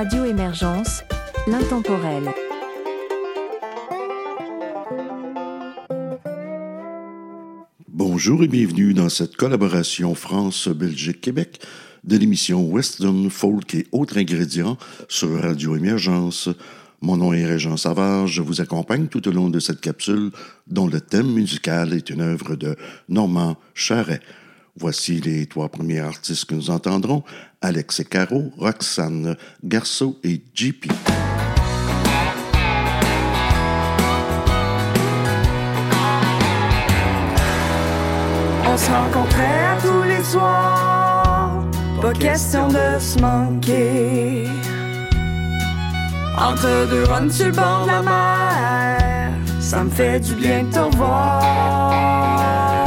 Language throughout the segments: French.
Radio Émergence, l'intemporel. Bonjour et bienvenue dans cette collaboration France-Belgique-Québec de l'émission Western Folk et autres ingrédients sur Radio Émergence. Mon nom est Régent Savard, je vous accompagne tout au long de cette capsule dont le thème musical est une œuvre de Normand Charret. Voici les trois premiers artistes que nous entendrons Alex et Caro, Roxane Garceau et JP. On se rencontrait tous les soirs, pas question de se manquer. Entre deux runs sur le bord de la mer, ça me fait du bien de te revoir.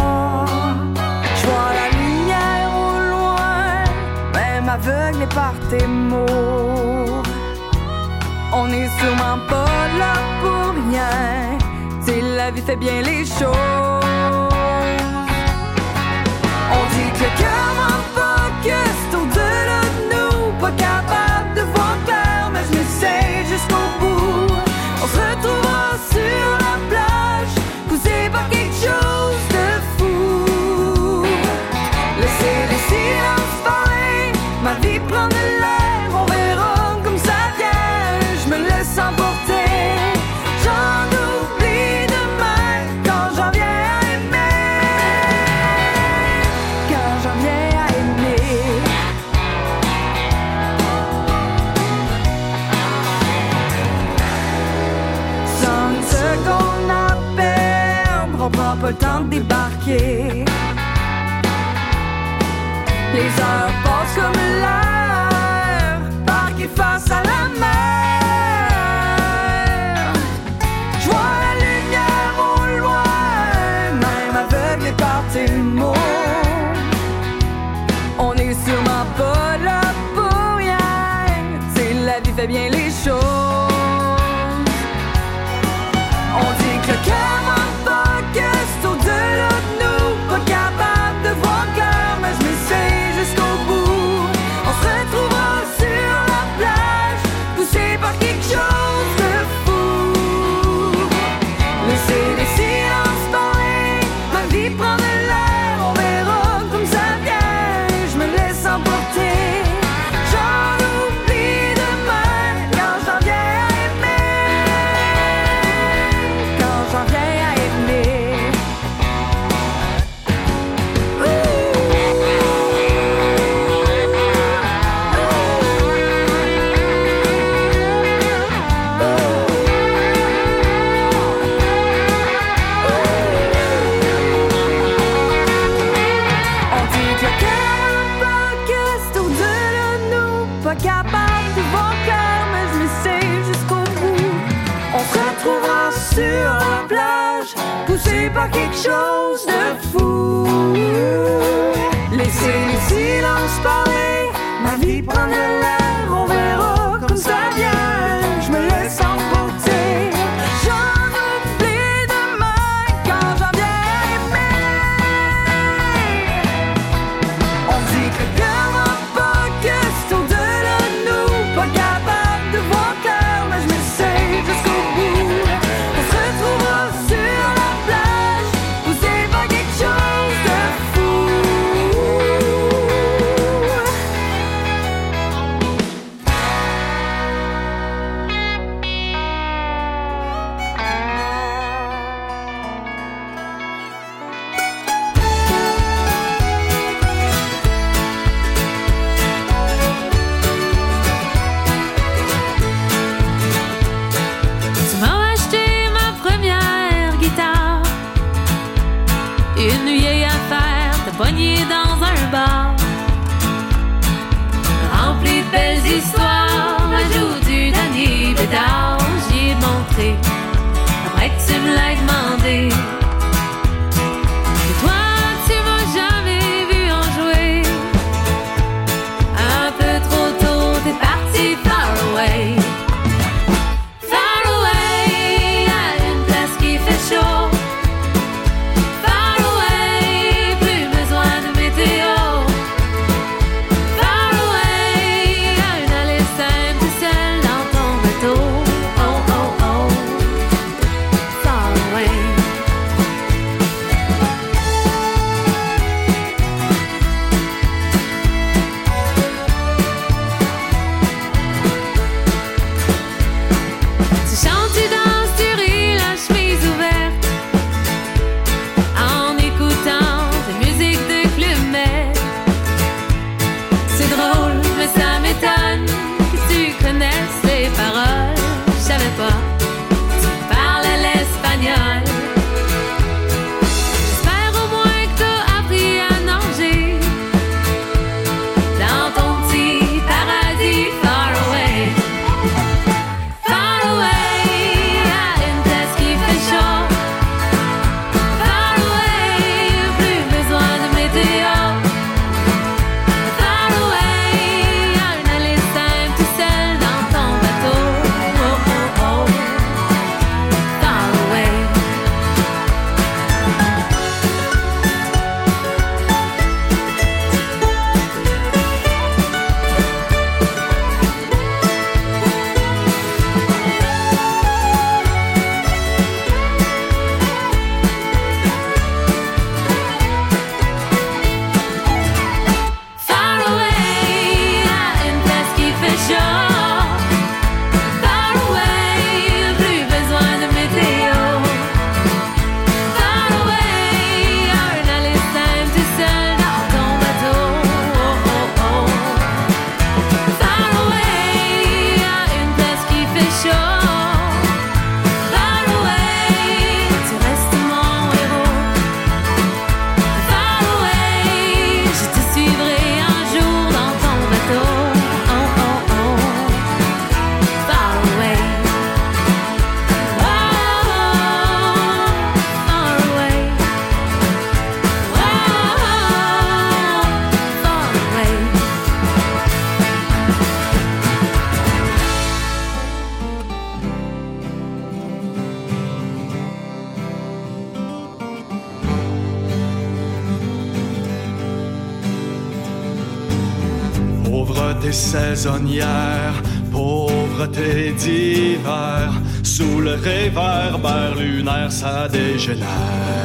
aveuglé par tes mots. On est sûrement pas là pour rien, si la vie fait bien les choses. yeah. Pauvreté saisonnière, pauvreté d'hiver, sous le réverbère lunaire, ça dégénère.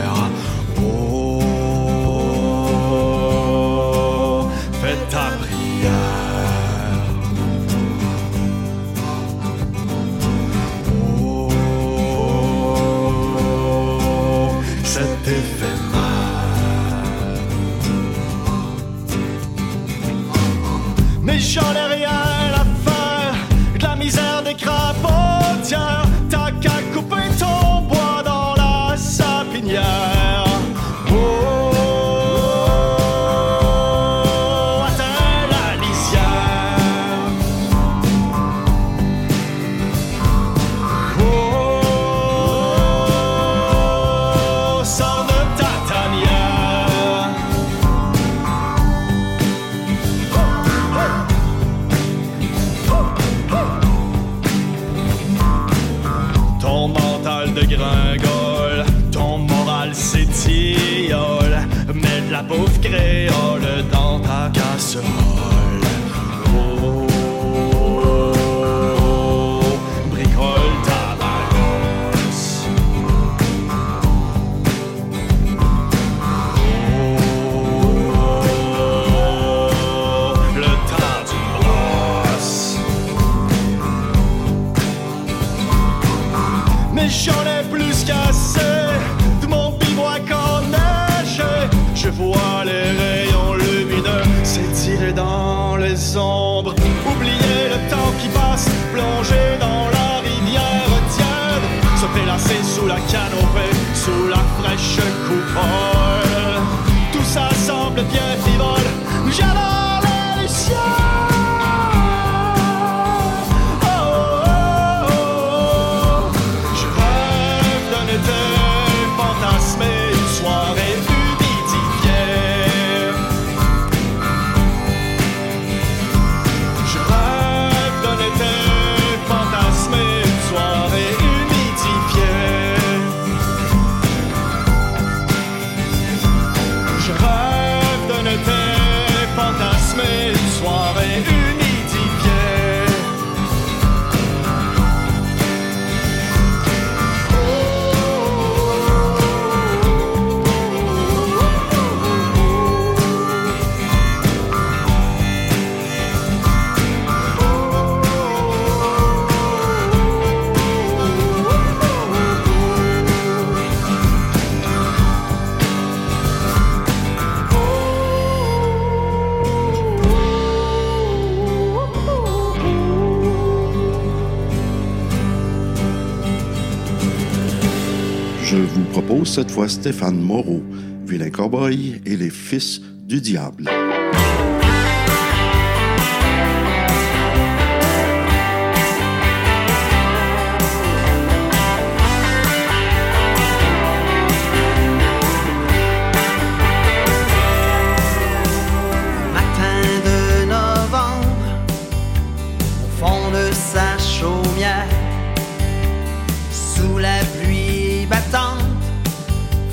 cette fois Stéphane Moreau, vilain cowboy et les fils du diable.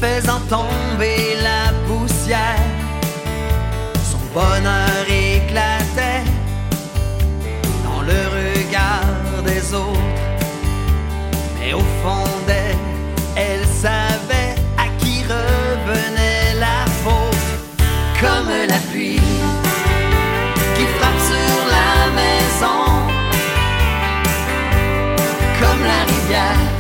faisant tomber la poussière. Son bonheur éclatait dans le regard des autres, mais au fond d'elle, elle savait à qui revenait la faute, comme la pluie qui frappe sur la maison, comme la rivière.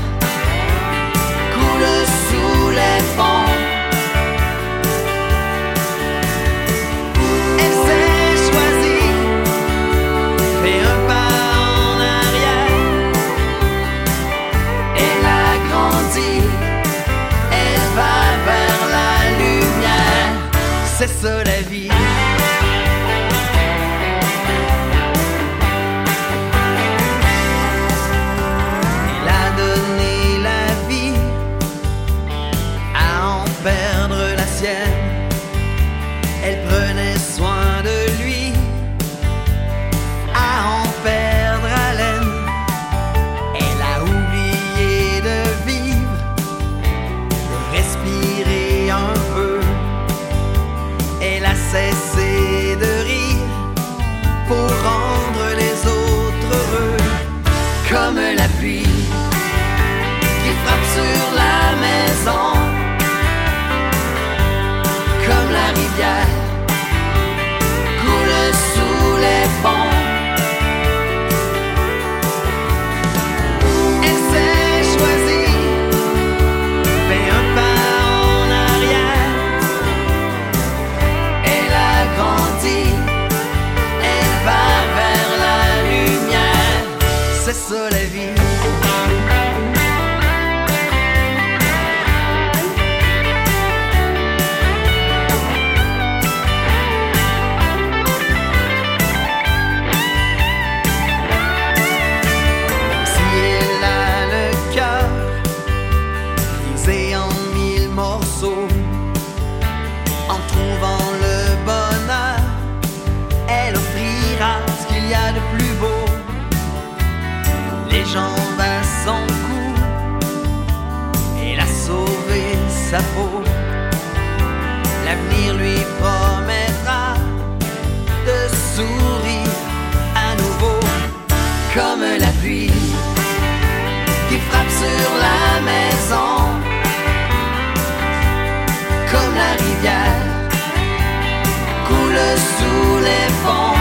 coule sous les ponts.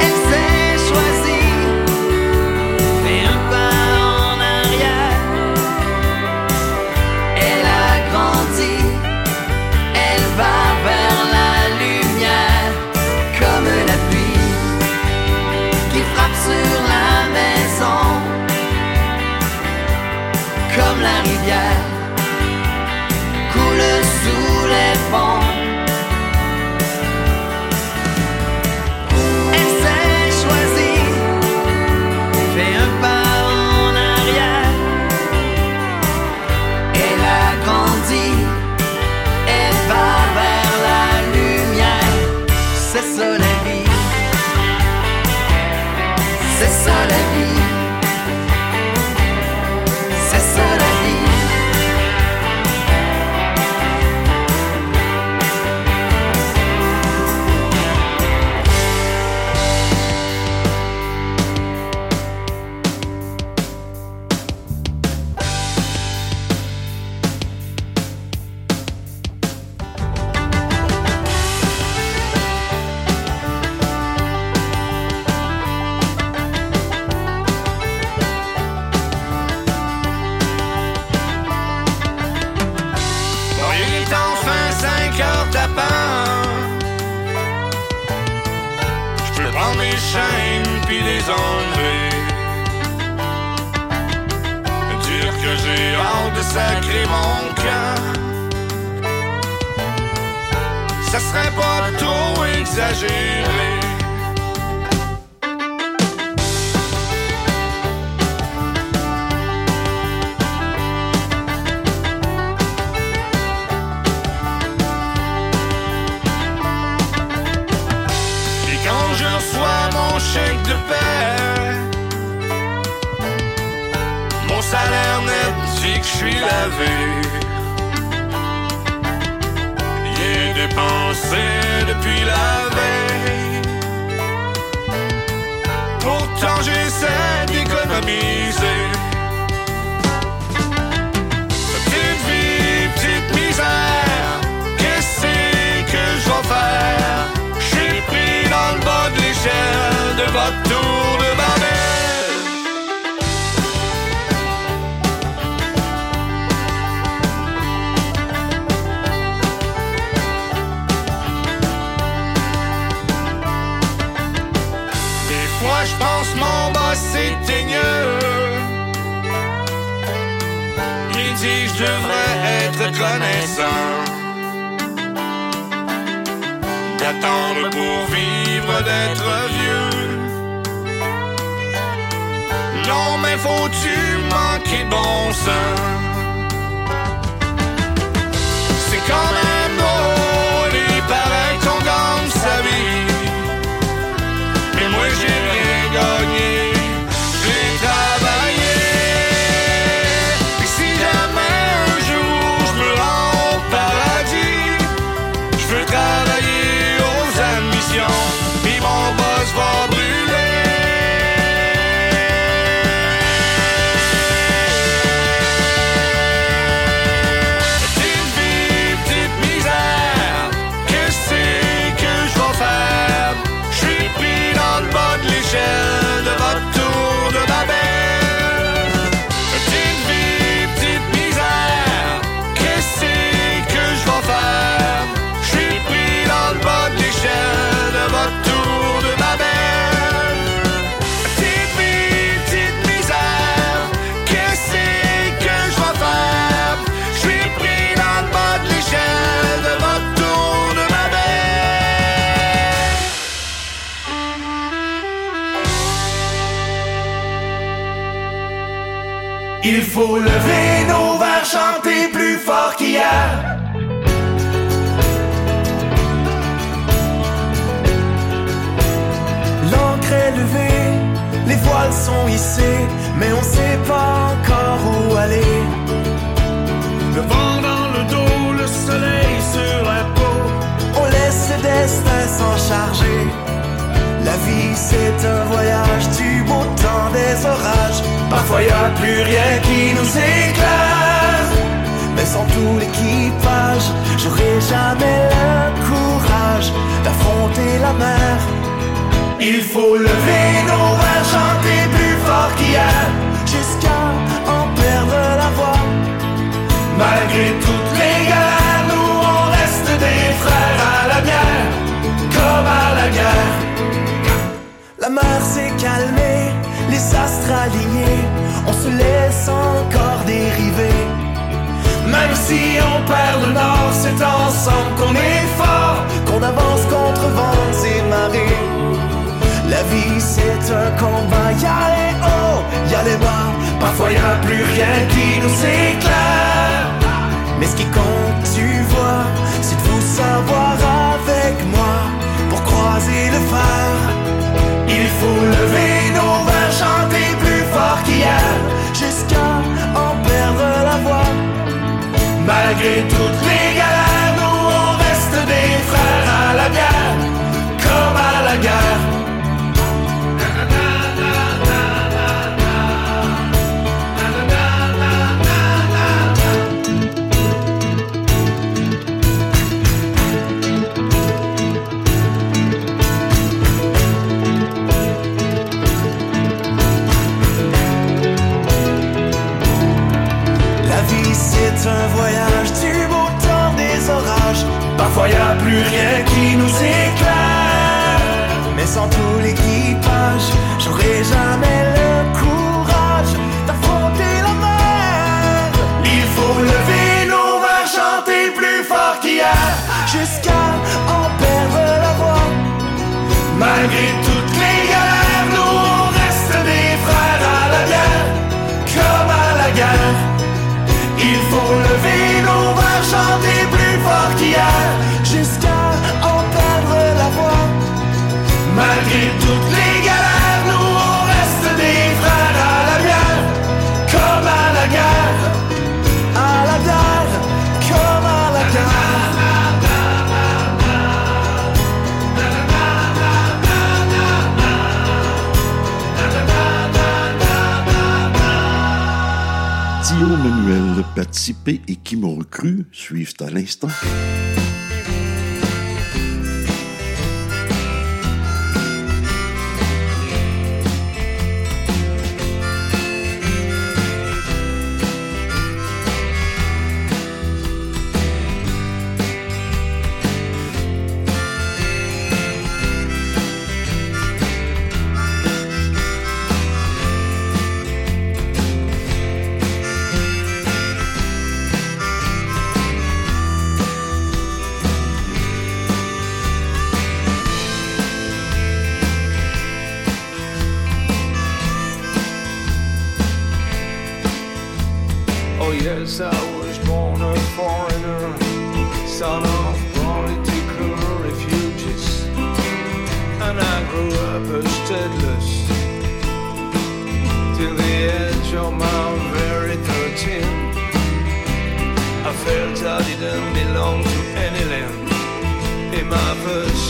Elle s'est choisie, fait un pas en arrière. Elle a grandi, elle va vers la lumière comme la pluie qui frappe sur la maison, comme la rivière. sa la vie. C'est un voyage du beau temps des orages. Parfois y a plus rien qui nous éclaire. Mais sans tout l'équipage, j'aurai jamais le courage d'affronter la mer. Il faut lever nos verres, chanter plus fort qu'hier. Jusqu'à en perdre la voix. Malgré toutes les galères, nous on reste des frères à la bière, comme à la guerre. Mer s'est calmée, les astres alignés, on se laisse encore dériver. Même si on perd le nord, c'est ensemble qu'on est fort. Qu'on avance contre vents et marées. La vie c'est un combat, y'a les hauts, y'a les bas. Parfois y a plus rien qui nous éclaire. Mais ce qui compte, tu vois, c'est de vous savoir avec moi pour croiser le phare. Il faut lever nos verres, chanter plus fort qu'hier. Jusqu'à en perdre la voix. Malgré toutes les galères, nous on reste des frères un voyage du beau temps des orages. Parfois y a plus rien qui nous éclaire. Mais sans tout l'équipage, j'aurai jamais Et qui m'ont recru suivent à l'instant.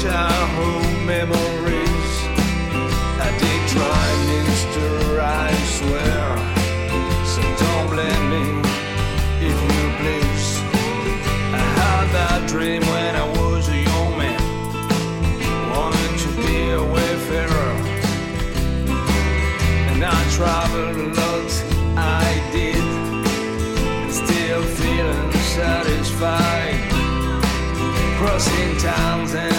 Childhood memories, I did try Minster, I swear. So don't blame me if you please. I had that dream when I was a young man. Wanted to be a wayfarer. And I traveled a lot, I did. Still feeling satisfied. Crossing towns and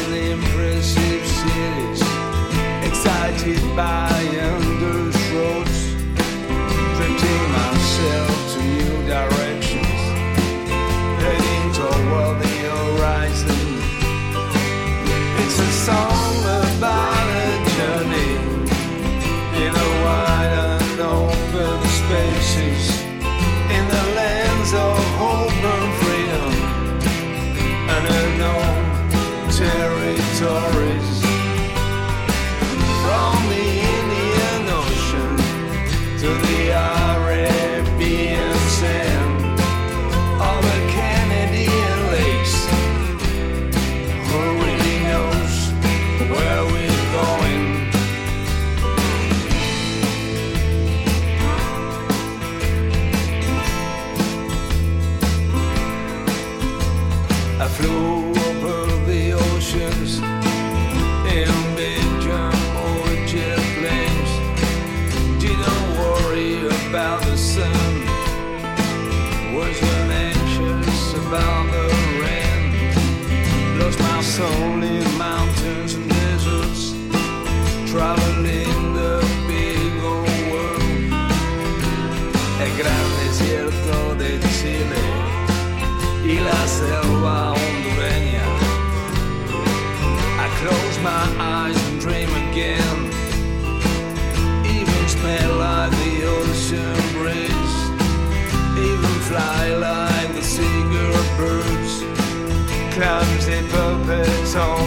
soul.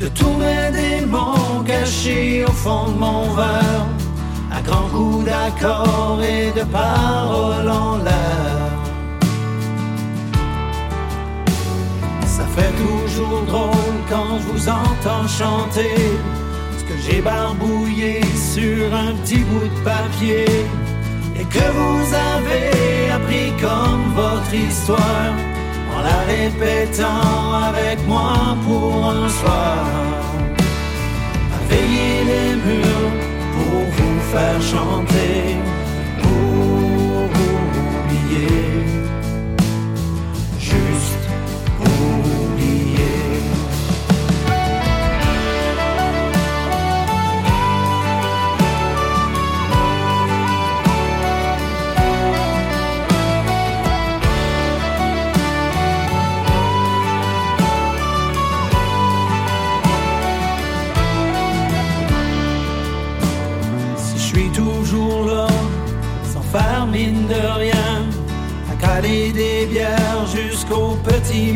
De tous mes démons cachés au fond de mon verre. À grands coups d'accords et de paroles en l'air. Ça fait toujours drôle quand je vous entends chanter ce que j'ai barbouillé sur un petit bout de papier et que vous avez appris comme votre histoire en la répétant avec moi pour un soir. À veiller les murs pour vous faire chanter,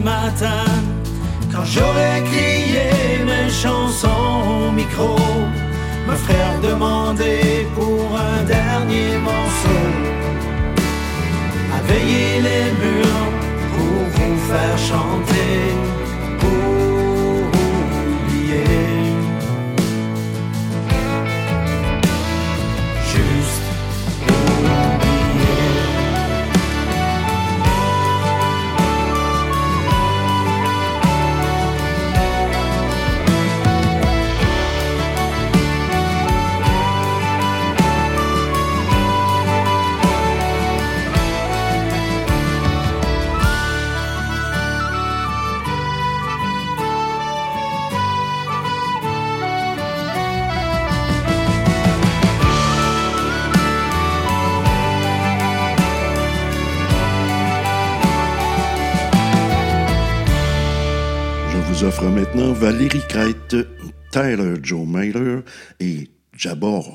matin, quand j'aurais crié mes chansons au micro, me ferait demander pour un dernier morceau, à veiller les murs pour vous faire chanter, maintenant Valérie Crête, Tyler Joe Mailer et Jabor.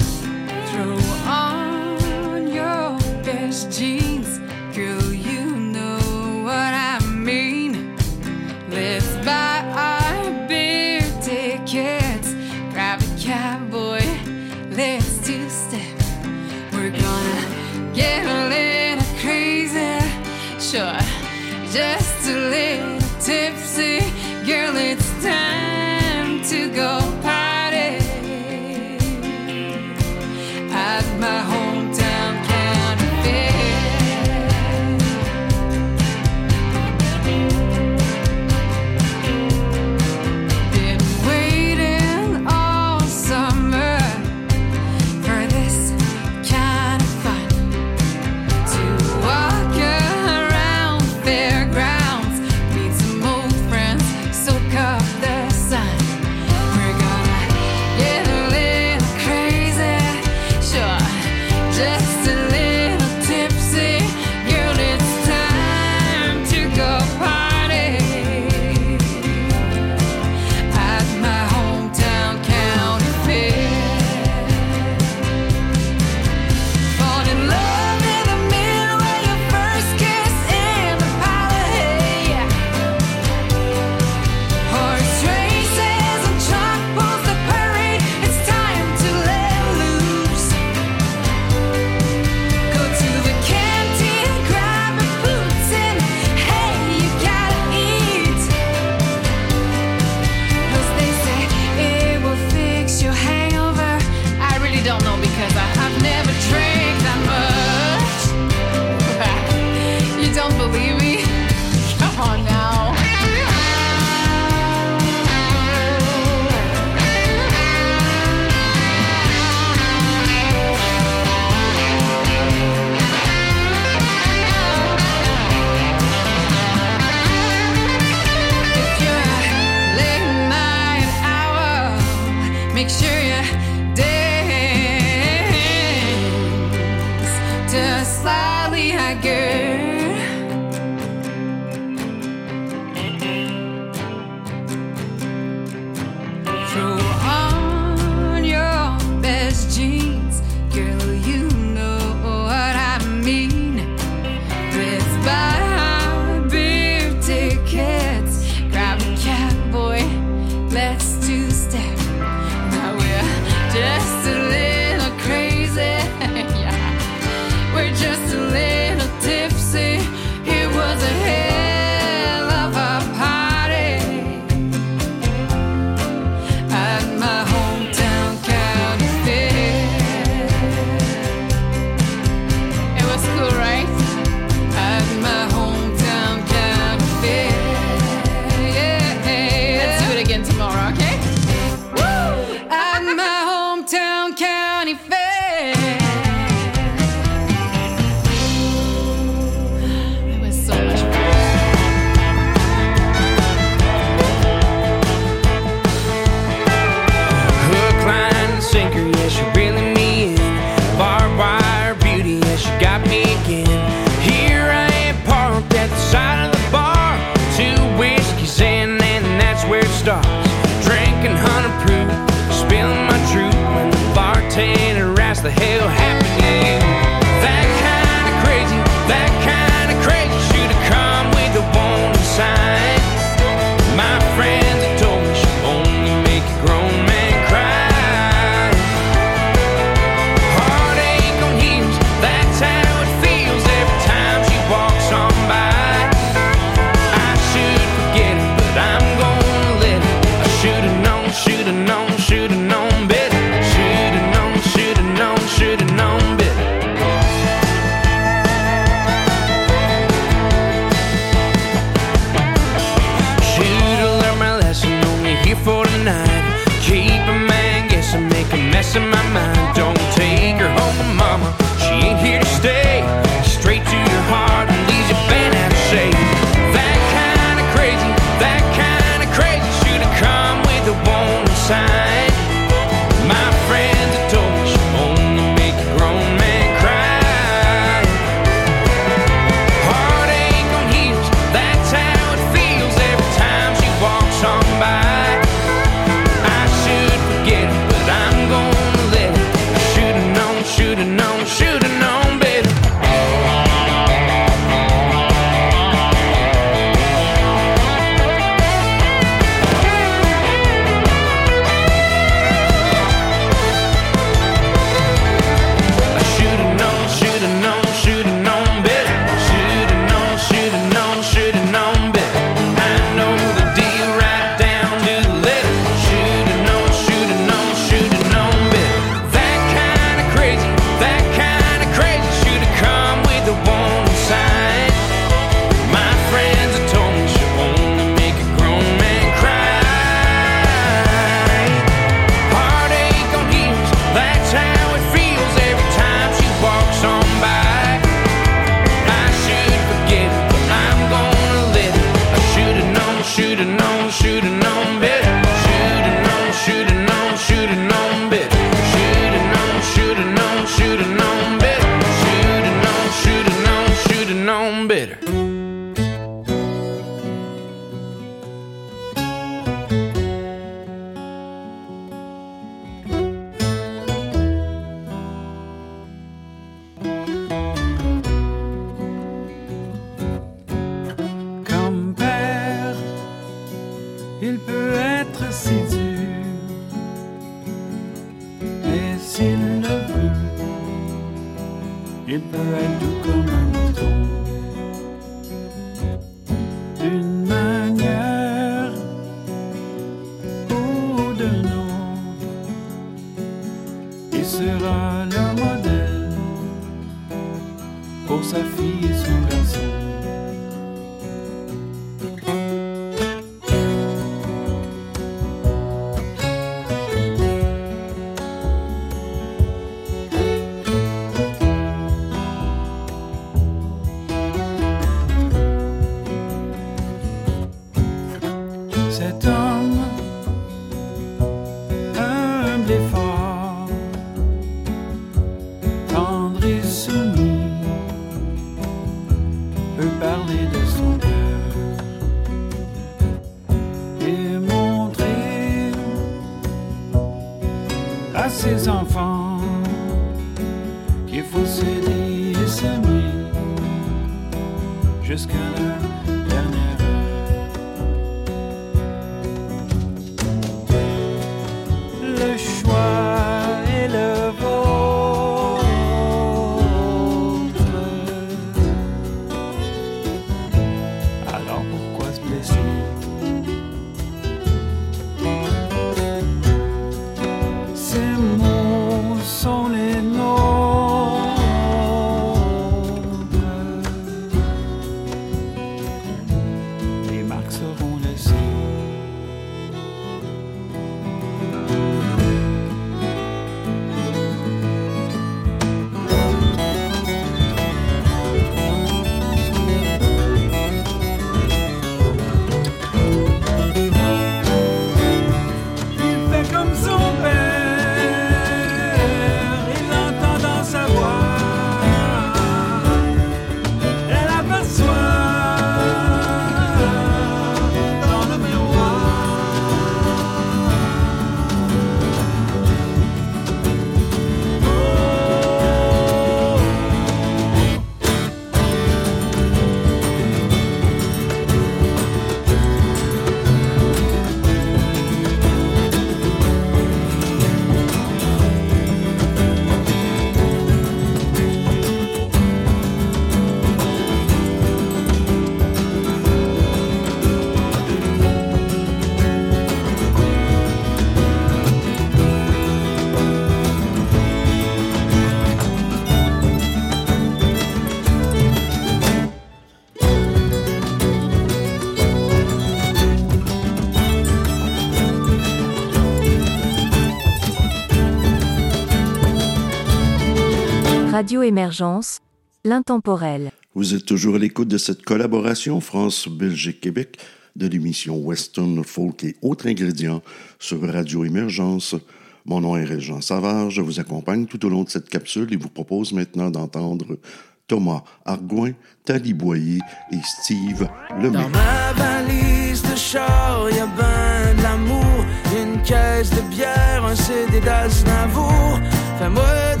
Radio Émergence, l'intemporel. Vous êtes toujours à l'écoute de cette collaboration France-Belgique-Québec de l'émission Western Folk et autres ingrédients sur Radio Émergence. Mon nom est Régent Savard, je vous accompagne tout au long de cette capsule et vous propose maintenant d'entendre Thomas Argouin, Tali Boyer et Steve Lemay. Dans ma valise de char, y a ben de l'amour, une caisse de bière, un CD d'Aznavour. Fais-moi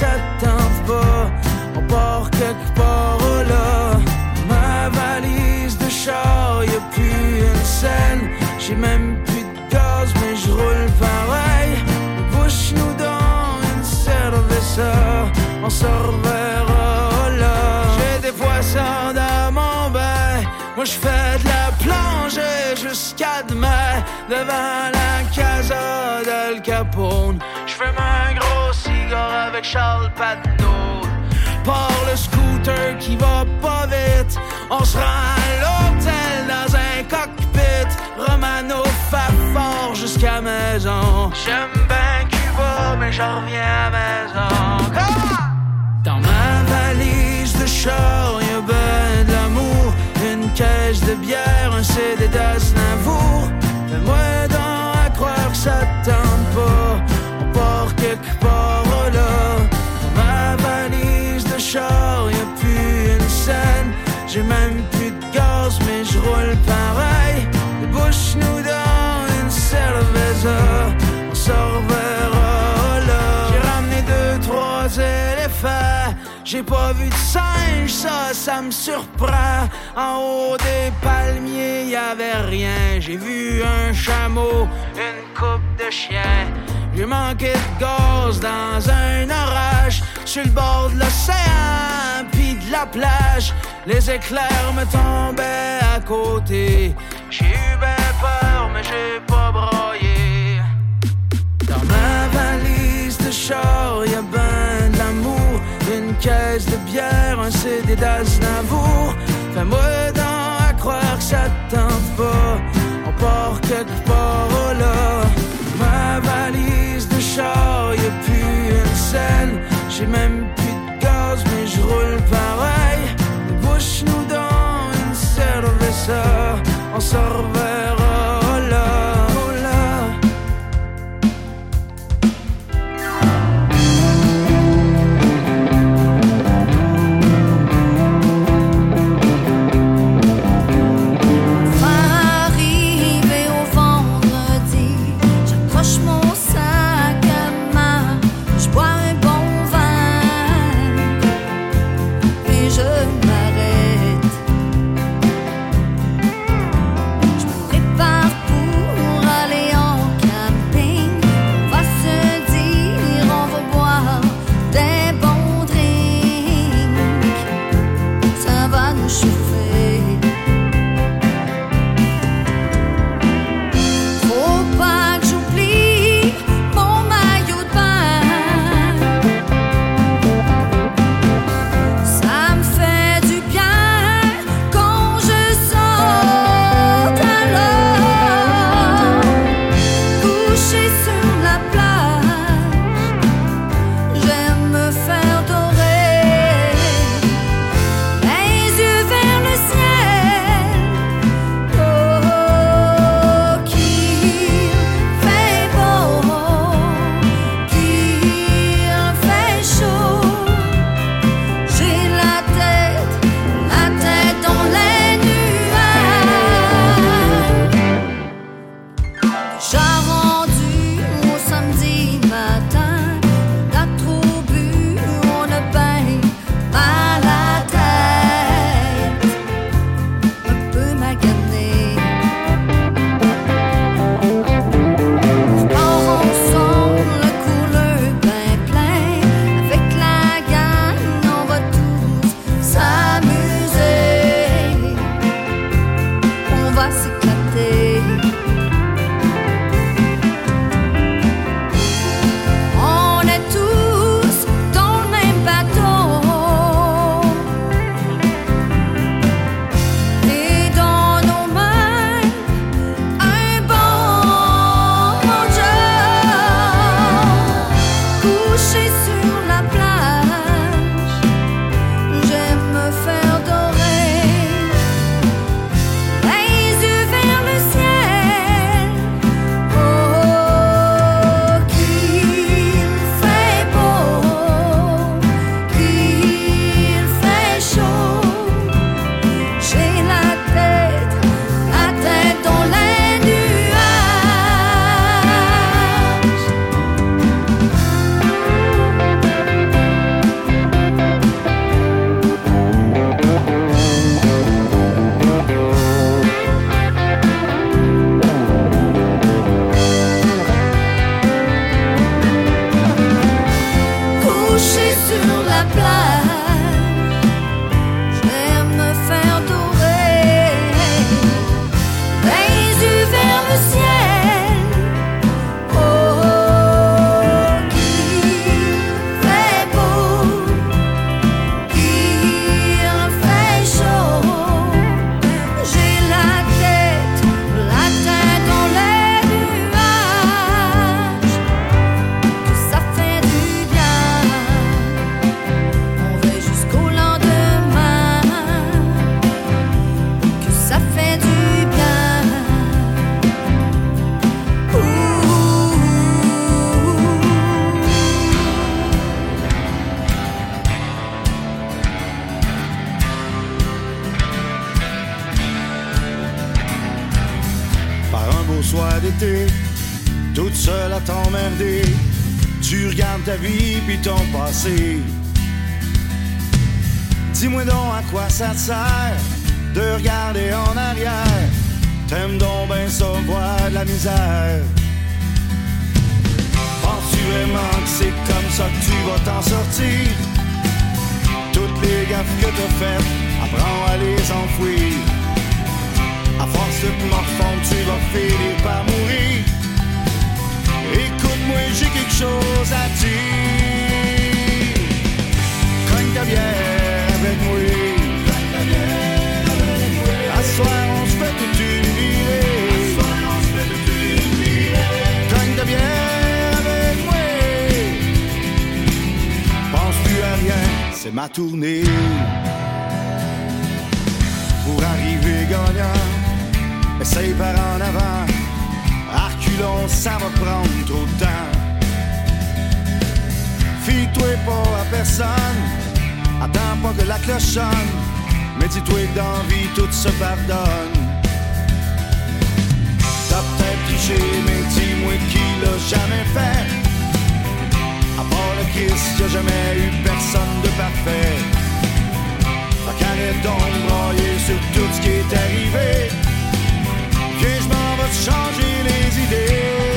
tente pas, on part quelque part oh là. Ma valise de char, y a plus une scène, j'ai même plus de gaz, mais je roule pareil. Bouche-nous dans une cerveza, on se reverra là. J'ai des poissons dans mon bain, moi je fais de la plongée jusqu'à demain devant la casa d'Al Capone. Je fume un gros Charles Patnaud. Par le scooter qui va pas vite, on se rend à l'hôtel dans un cockpit. Romano fait fort jusqu'à maison. J'aime bien Cuba, mais j'en reviens à maison. Dans ma valise de char, y'a ben de l'amour, une caisse de bière, un CD d'Aznavour. Fais-moi donc à croire que ça te tente pas, char, y'a plus une scène, j'ai même plus de gaz, mais je roule pareil. Débouche-nous dans une cerveza, on se reverra là. J'ai ramené deux, trois éléphants. J'ai pas vu de singe, ça, ça me surprend. En haut des palmiers, y avait rien. J'ai vu un chameau, une coupe de chiens. J'ai manqué de gaz dans un orage sur le bord de l'océan, puis de la plage. Les éclairs me tombaient à côté. J'ai eu peur, mais j'ai pas broyé. Dans ma valise de char, y a ben de l'amour, une caisse de bière, un CD d'Aznavour. Fais-moi donc à croire que ça te tente pas, on part quelque part oh là. Ma valise de char, y a plus une scène, j'ai même plus de gaz, mais je roule pareil. Débouche-nous dans une cerveza, on se T'aimes donc ben ça voir de la misère. Penses-tu vraiment que c'est comme ça que tu vas t'en sortir? Toutes les gaffes que t'as faites, apprends à les enfouir. À force de morfondre, tu vas finir par mourir. Écoute-moi, j'ai quelque chose à dire. Cogne ta bière avec moi. Soir, on se fait toute ma tournée. Pour arriver gagnant, essaye par en avant. Arculon, ça va prendre trop de temps. Fie-toi pas à personne, attends pas que la cloche sonne. Mais dis-toi que dans vie, tout se pardonne. T'as peut-être triché, mais dis-moi qui l'a jamais fait. Le Christ, jamais eu personne de parfait. Fait qu'arrête donc sur tout ce qui est arrivé. Viens, je m'en vais changer les idées.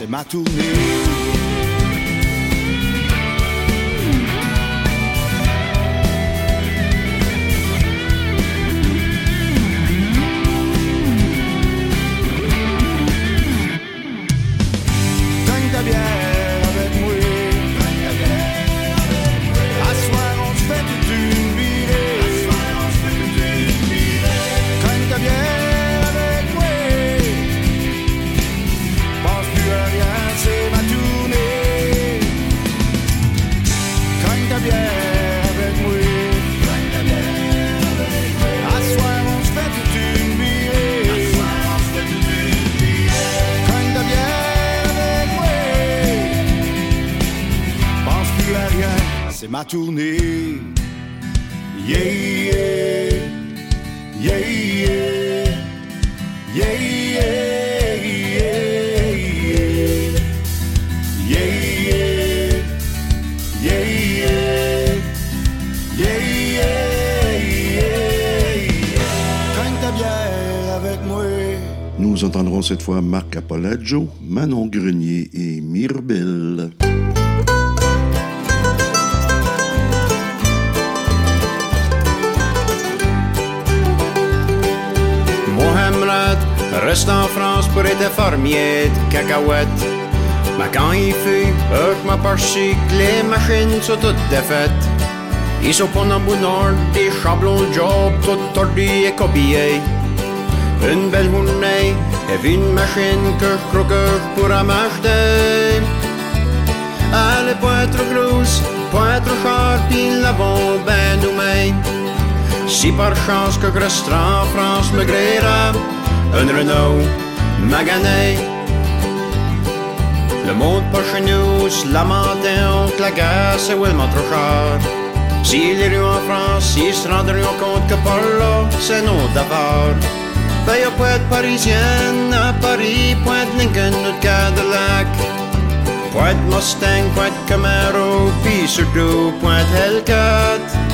C'est ma tournée. Ma tournée. Yeah, yeah, yeah, yeah, yeah, yeah, yeah, yeah, yeah, yeah, ta bière avec moi. Nous entendrons cette fois Marc Apolagio, Manon Grenier et Mirbel. Reste en France pour être fermier de cacahuètes. Mais quand il fait, eux m'a parché que les machines sont toutes défaites. Ils sont pas dans nord, des chablons job, tout tordus et copiés. Une belle journée, et une machine que je crois que je pourrais m'acheter. Elle est pas trop grosse, pas trop chère, puis l'avons ben nommé. Si par chance que je resterai en France me gréera un Renault Magané. Le monde pas chez nous se lamentait que la c'est vraiment trop cher. Si les rues en France, ils se rendront compte que par là, c'est notre affaire. Ben y'a pas de parisienne à Paris, point de Lincoln ou Cadillac. Point de Mustang, point de Camaro, puis surtout point de Hellcat.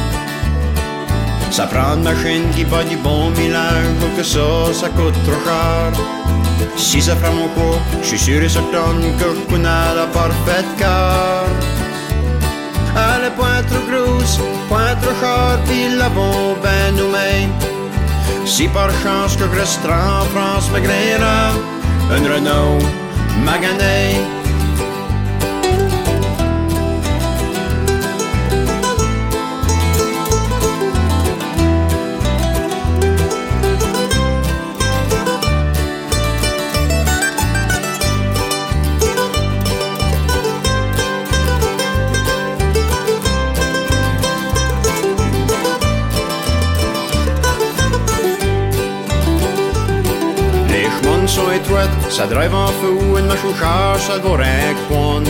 Ça prend une machine qui bat du bon millage, ou que ça, ça coûte trop cher. Si ça fera mon coup, je suis sûr et certain que je connais la parfaite car. Elle est point trop grosse, point trop chère, puis la bombe ben nommée. Si par chance que je resterai en France me gréera un Renault Magané. Ça Så drøy var foen med sjosjar, så går jeg kvann.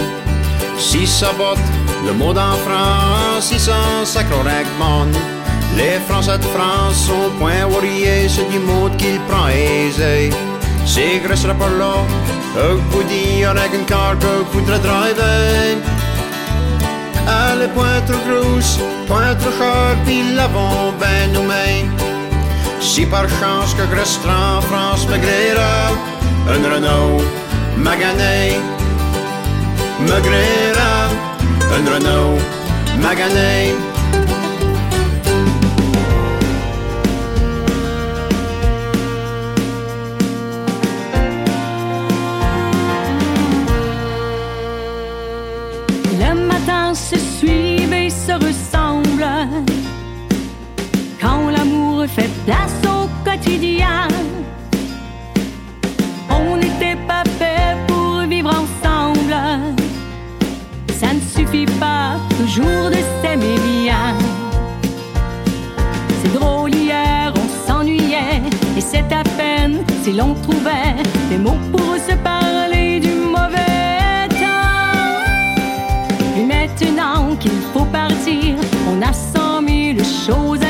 Sisa bot, le moda fra, sisa sakror jeg mann. Les Français de France sont point warriers, c'est du monde qu'ils praisent. C'est grâce à par là, eux vous dire avec une carte, eux voudrait driver. Elle est point trop grosse, point trop chère, puis l'avons bien nous-mêmes. Si par chance que Grèce en France maigrira, un Renault, magané maigrera, un renom magané. Le matin se suivent et se ressemblent quand l'amour fait place au quotidien. si l'on trouvait des mots pour se parler du mauvais temps. Et maintenant qu'il faut partir, on a cent mille choses à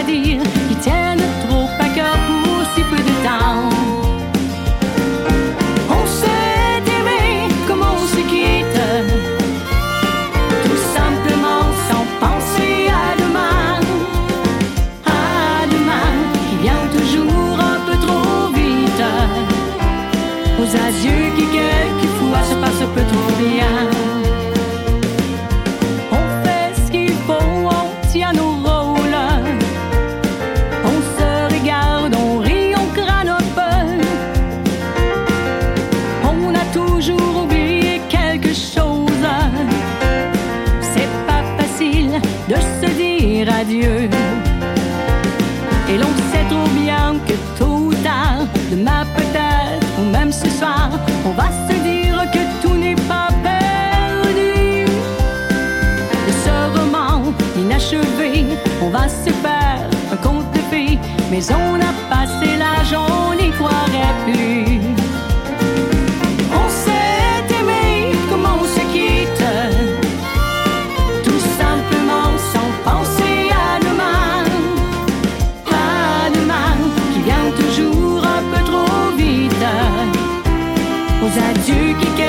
Za dürke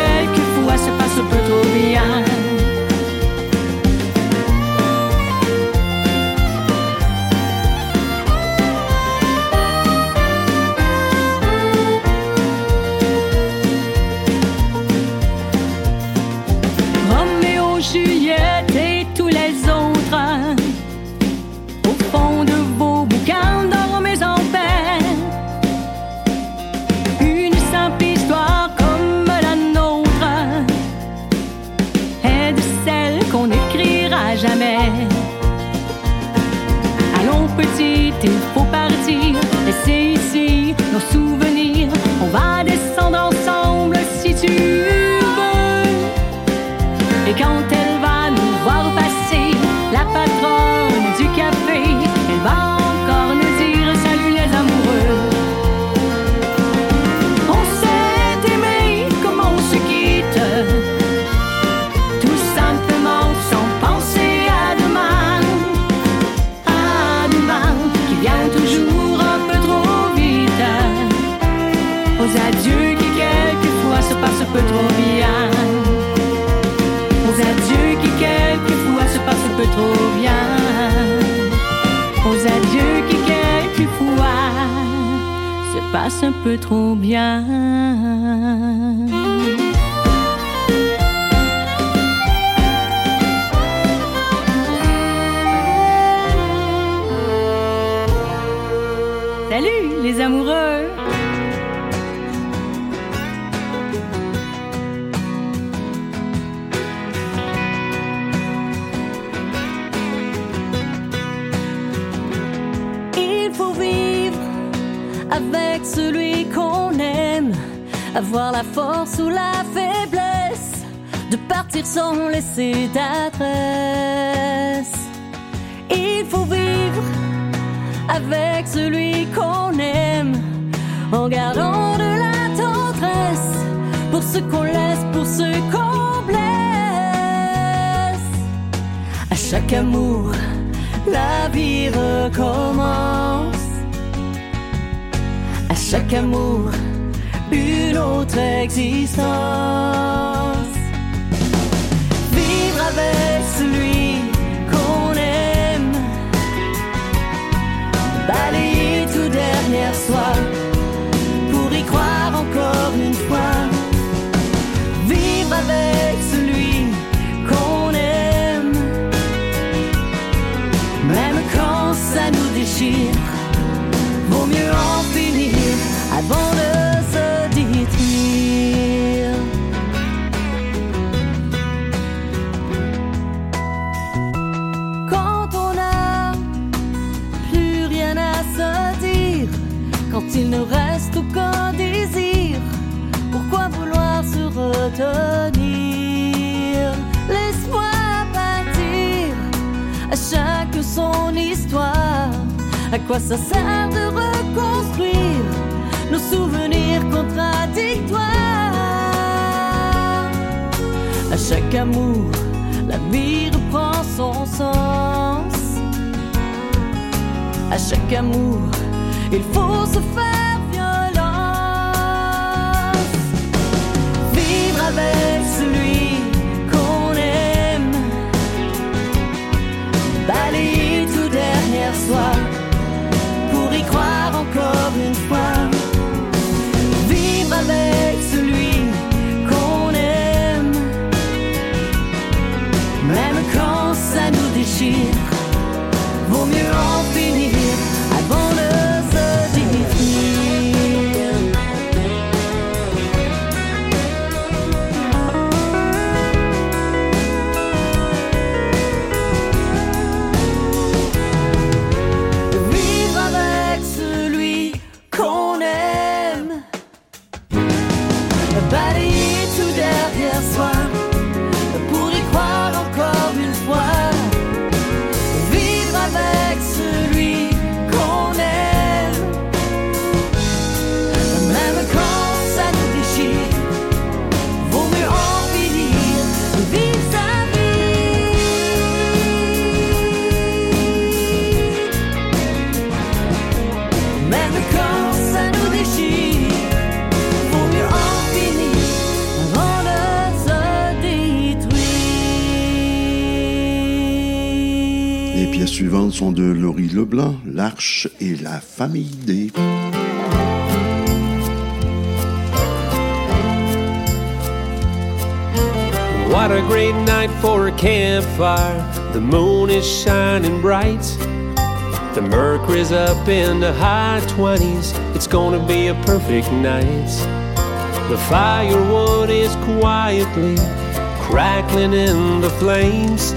et la famille des. What a great night for a campfire. The moon is shining bright. The mercury's up in the high 20s. It's gonna be a perfect night. The firewood is quietly crackling in the flames.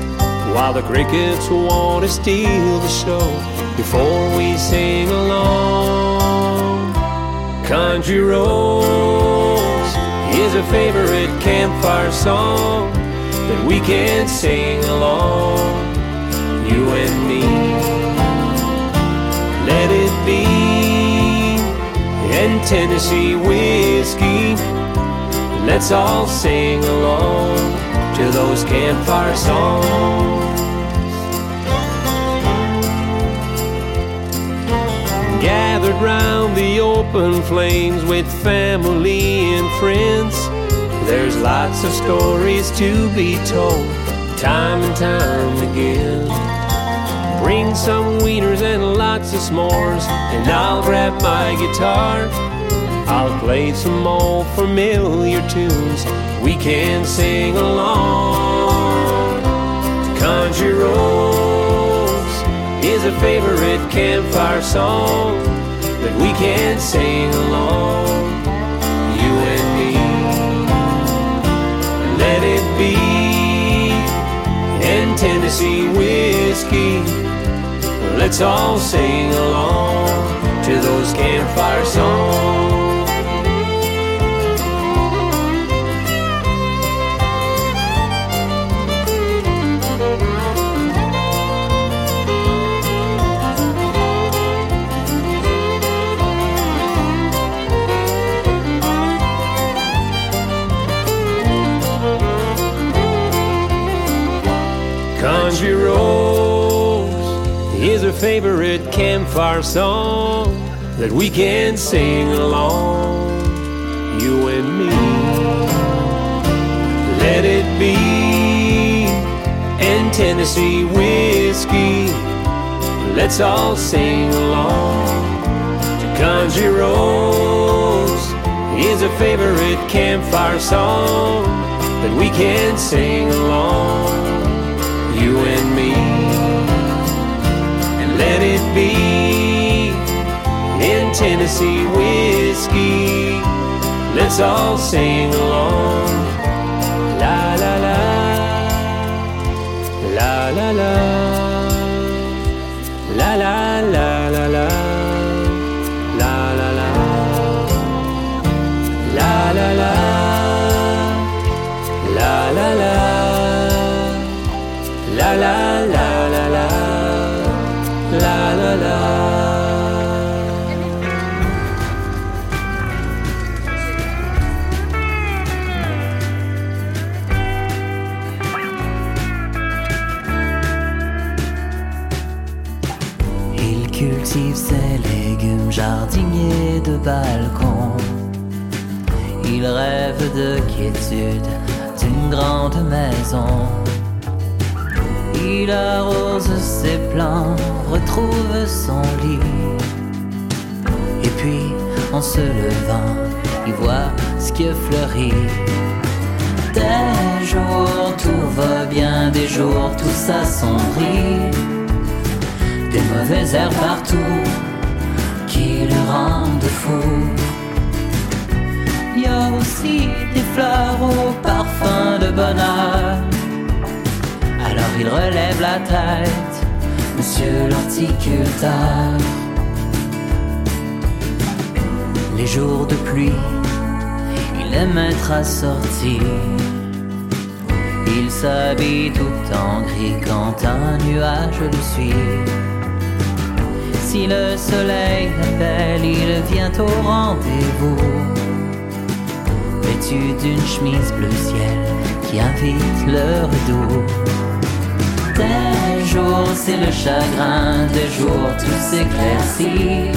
While the crickets want to steal the show before we sing along. Country Roads is a favorite campfire song that we can sing along, you and me. Let it be and Tennessee whiskey. Let's all sing along to those campfire songs. Gathered round the open flames with family and friends. There's lots of stories to be told, time and time again. Bring some wieners and lots of s'mores, and I'll grab my guitar. I'll play some old familiar tunes. We can sing along. to Country Roads is a favorite campfire song that we can sing along. You and me. Let it be and Tennessee whiskey. Let's all sing along to those campfire songs. Favorite campfire song that we can sing along, you and me. Let it be and Tennessee whiskey. Let's all sing along to Country Roads is a favorite campfire song that we can sing along, let it be in Tennessee whiskey. Let's all sing along. La la la. La la la. La Il rêve de quiétude d'une grande maison. Il arrose ses plantes, retrouve son lit. Et puis, en se levant, il voit ce qui fleurit. Des jours tout va bien, des jours tout s'assombrit. Des mauvaises airs partout qui le rendent fou. Il y a aussi des fleurs au parfum de bonheur. Alors il relève la tête, monsieur l'horticulteur. Les jours de pluie, il aime être assorti. Il s'habille tout en gris quand un nuage le suit. Si le soleil l'appelle, il vient au rendez-vous. Vêtu d'une chemise bleu ciel qui invite le redoux. Des jours c'est le chagrin, des jours tout s'éclaircit.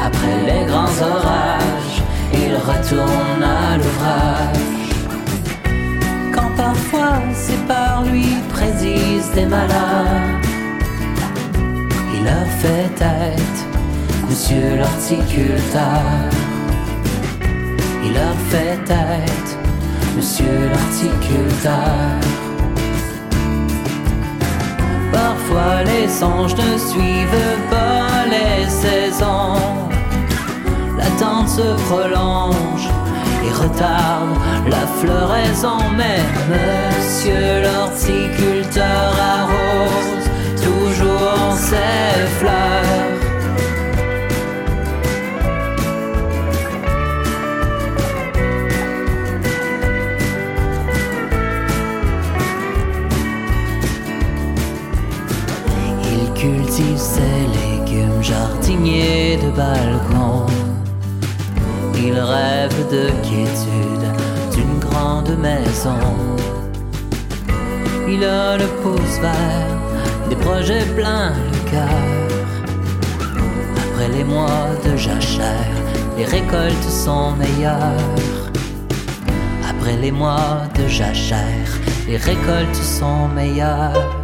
Après les grands orages, il retourne à l'ouvrage. Quand parfois ses par lui prédisent des malheurs, il leur fait tête, monsieur l'horticulteur. Il leur fait tête, monsieur l'horticulteur. Parfois les songes ne suivent pas les saisons. L'attente se prolonge et retarde la floraison. Mais monsieur l'horticulteur arrose fleurs. Il cultive ses légumes jardiniers de balcon. Il rêve de quiétude d'une grande maison. Il a le pouce vert, des projets plein le Après les mois de jachère, les récoltes sont meilleures. Après les mois de jachère, les récoltes sont meilleures.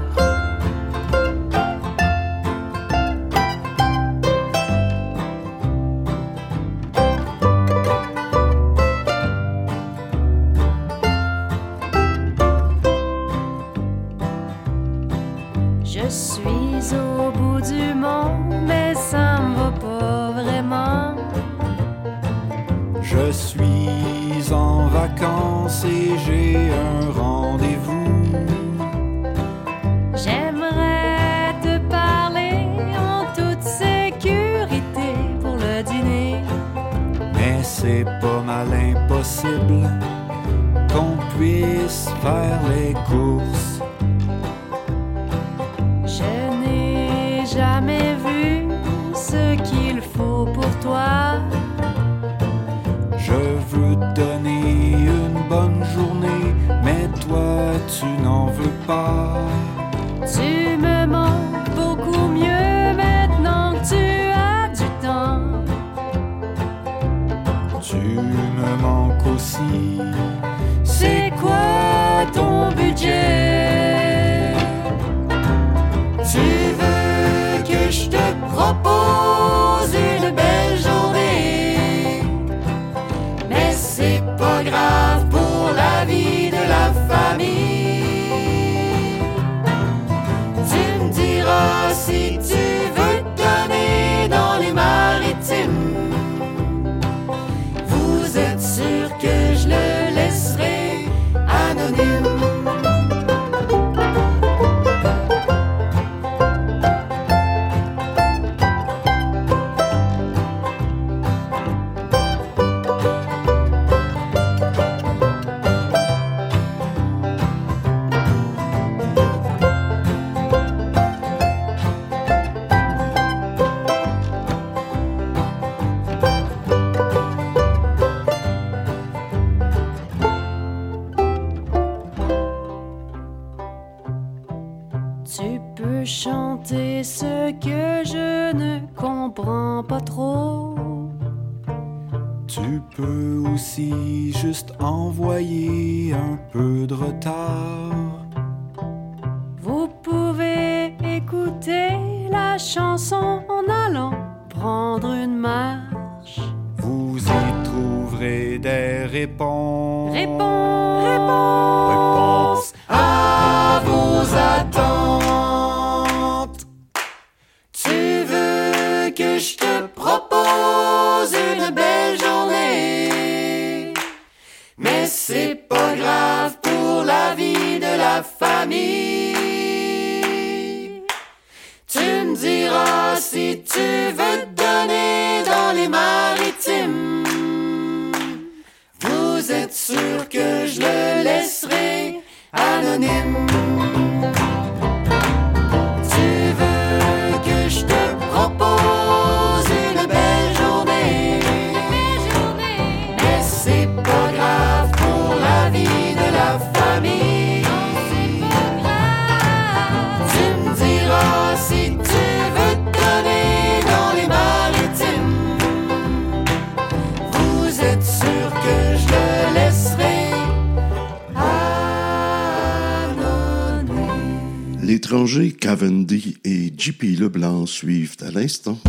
L'étranger Cavendy et JP Leblanc suivent à l'instant.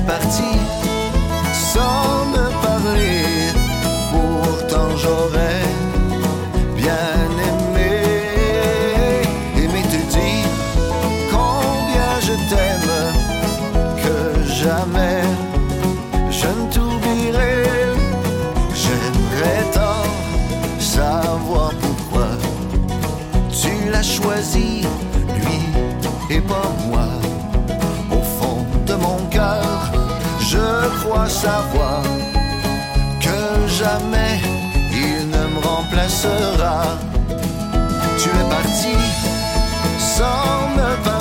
parti. savoir que jamais il ne me remplacera. Tu es parti sans me parler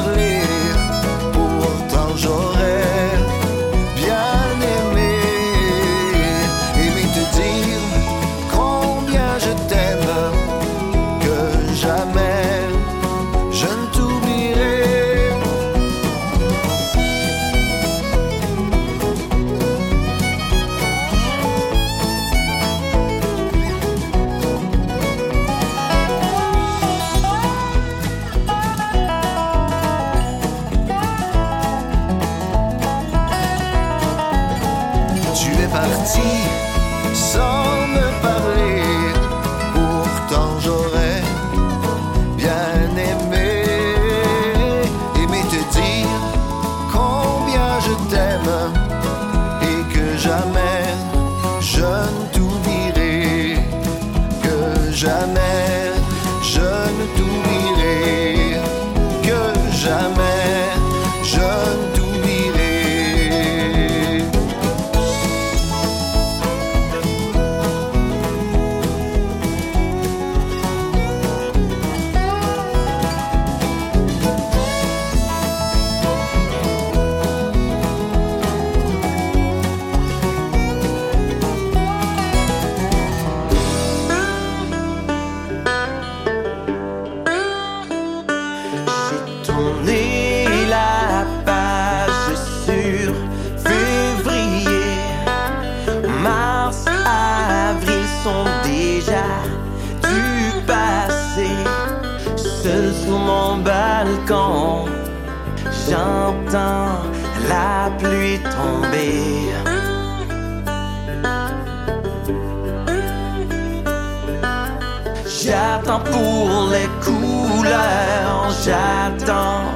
j'attends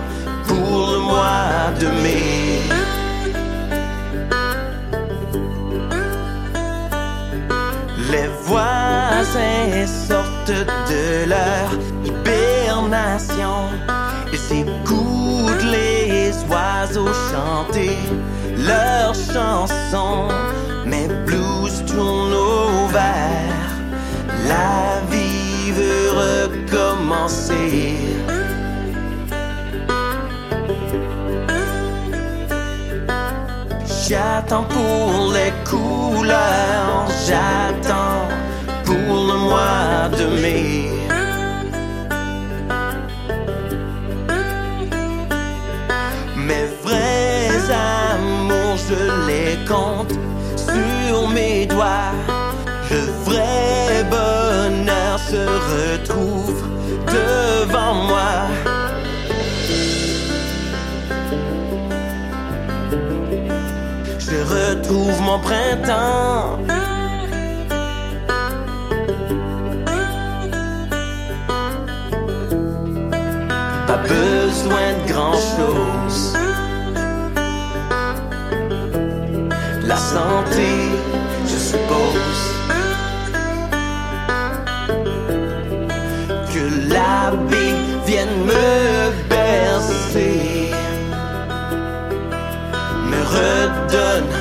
pour le mois de mai. Les voisins sortent de leur hibernation et s'écoutent les oiseaux chanter leurs chansons. Mes blues tournent au vert. J'attends pour les couleurs, j'attends pour le mois de mai. Mes vrais amours, je les compte sur mes doigts. je retrouve mon printemps. Pas besoin de grand chose. La santé done.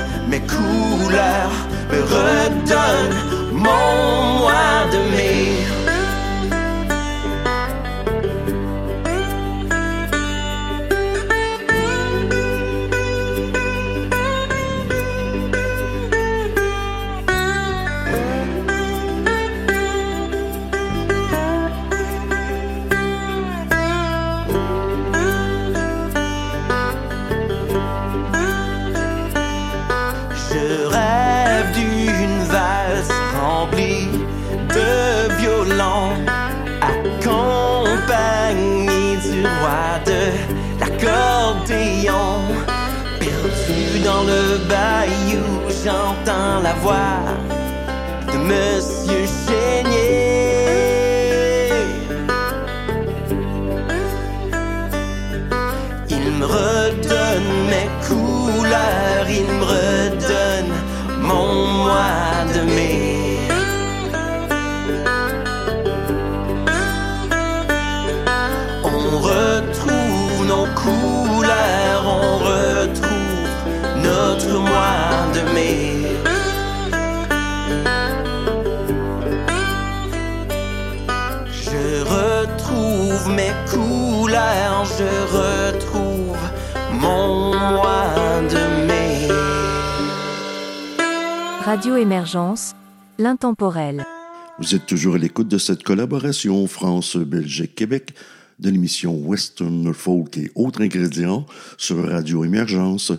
Radio Émergence, l'intemporel. Vous êtes toujours à l'écoute de cette collaboration France-Belgique-Québec de l'émission Western Folk et autres ingrédients sur Radio Émergence.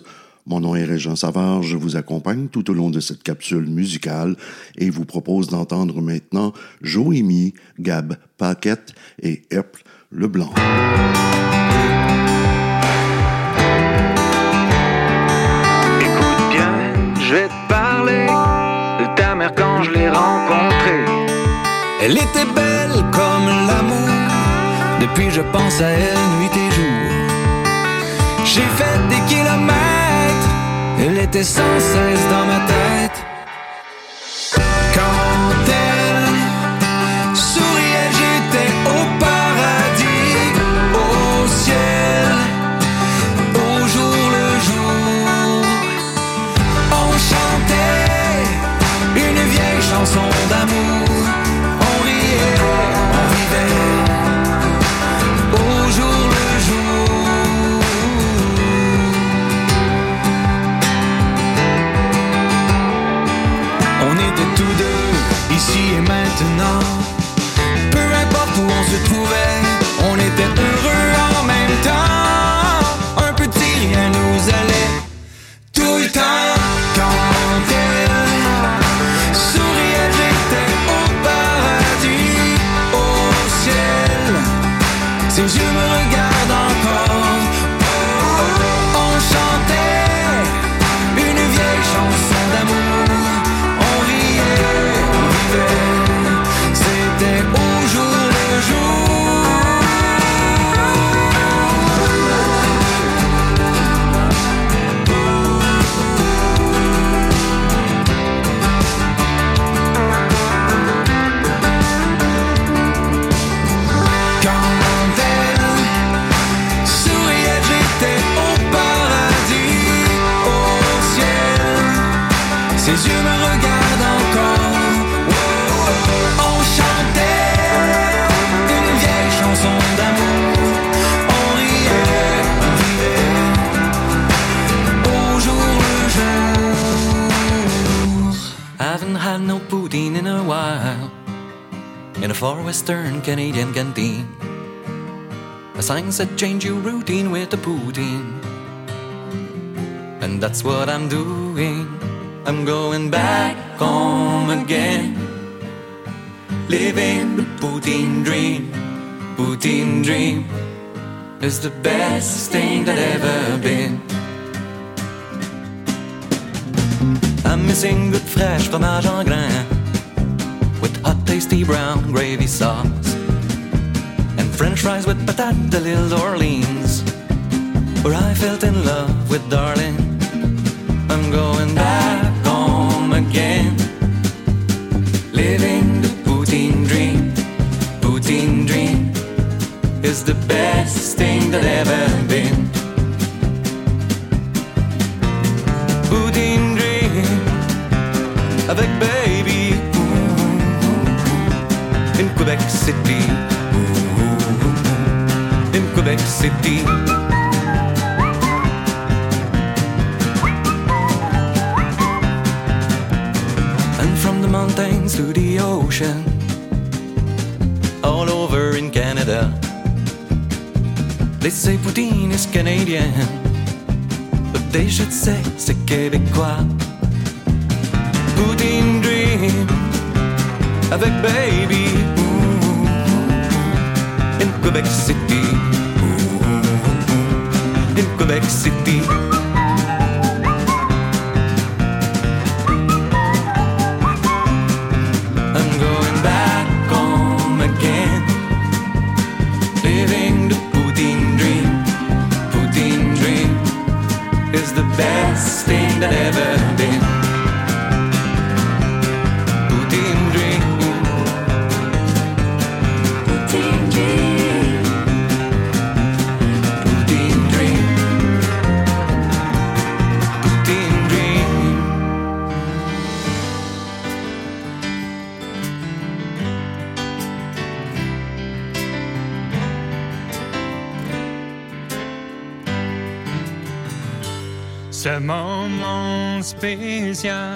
Mon nom est Régent Savard, je vous accompagne tout au long de cette capsule musicale et vous propose d'entendre maintenant Joémie, Gab Paquette et Eple Leblanc. Écoute bien, je vais quand je l'ai rencontrée. Elle était belle comme l'amour. Depuis, je pense à elle nuit et jour. J'ai fait des kilomètres. Elle était sans cesse dans ma tête. On était heureux en même temps. Un petit rien nous allait tout le temps. Quand elle souriait, j'étais au paradis, au ciel. Ses yeux me Canadian canteen. A sign said change your routine with a poutine. And that's what I'm doing. I'm going back home again. Living the poutine dream. Poutine dream is the best thing that ever been. I'm missing good fresh fromage en grain with hot tasty brown gravy sauce French fries with patate de l'Île Orleans, where I felt in love with darling. I'm going back home again, living the poutine dream. Poutine dream is the best thing that ever been. City. And from the mountains to the ocean, all over in Canada, they say Poutine is Canadian, but they should say c'est québécois. Poutine dream avec baby in Quebec City. Quebec City. inocencia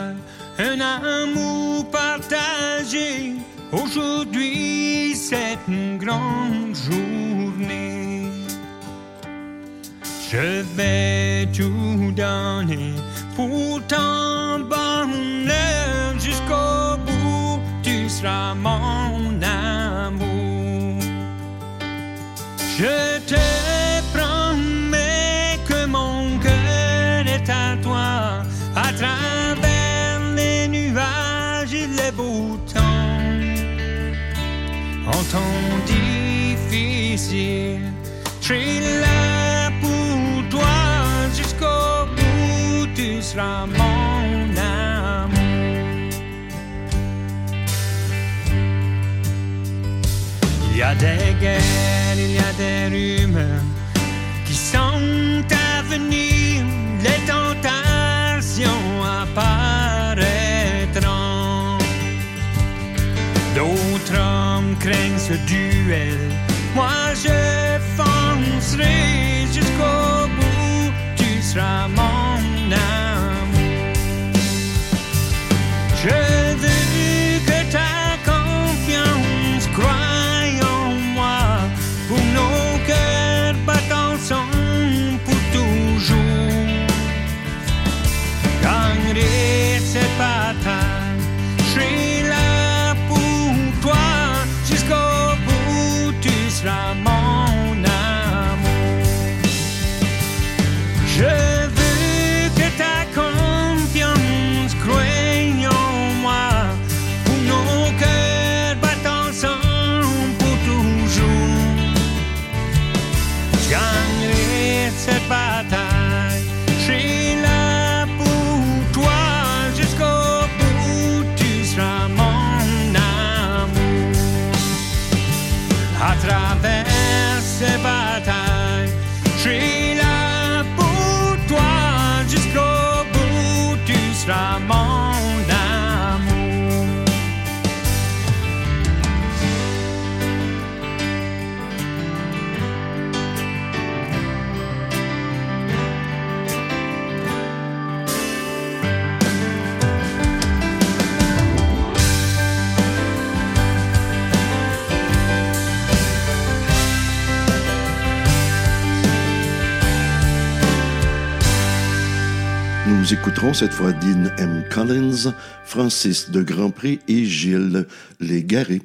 cette fois Dean M. Collins, Francis de Grand Prix et Gilles Légaré.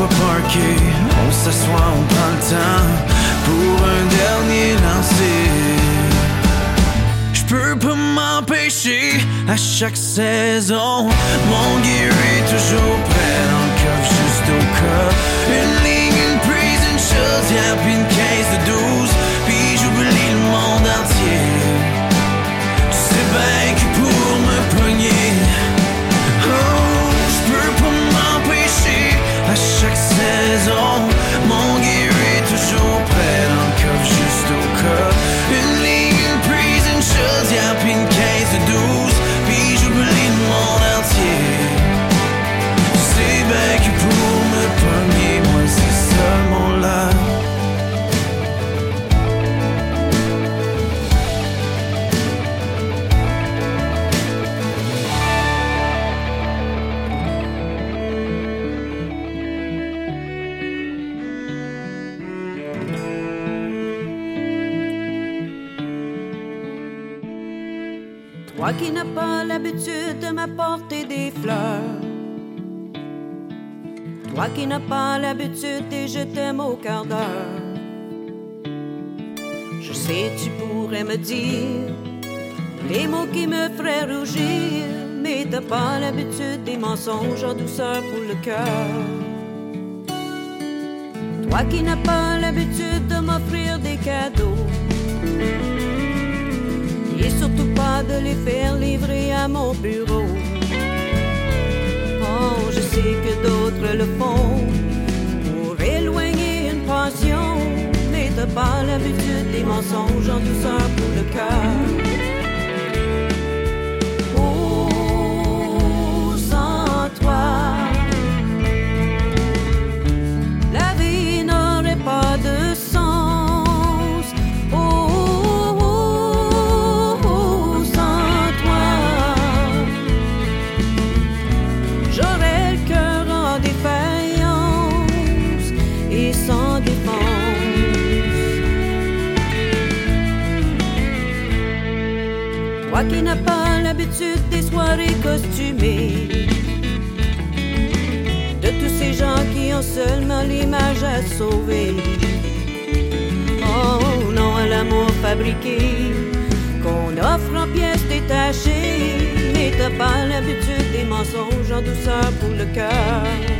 On s'assoit, on prend le temps pour un dernier lancer. Je peux pas m'empêcher à chaque saison. Mon gear est toujours prêt dans le juste au cas. Une ligne, une prise, une y'a puis une caisse de 12. Toi qui n'as pas l'habitude et je t'aime au quart d'heure. Je sais, tu pourrais me dire les mots qui me feraient rougir. Mais t'as pas l'habitude des mensonges en douceur pour le cœur. Toi qui n'as pas l'habitude de m'offrir des cadeaux. Et surtout pas de les faire livrer à mon bureau. Que d'autres le font pour éloigner une passion. T'as pas l'habitude des mensonges en douceur pour le cœur. Qui n'as pas l'habitude des soirées costumées, de tous ces gens qui ont seulement l'image à sauver. Oh non à l'amour fabriqué, qu'on offre en pièces détachées, mais t'as pas l'habitude des mensonges en douceur pour le cœur.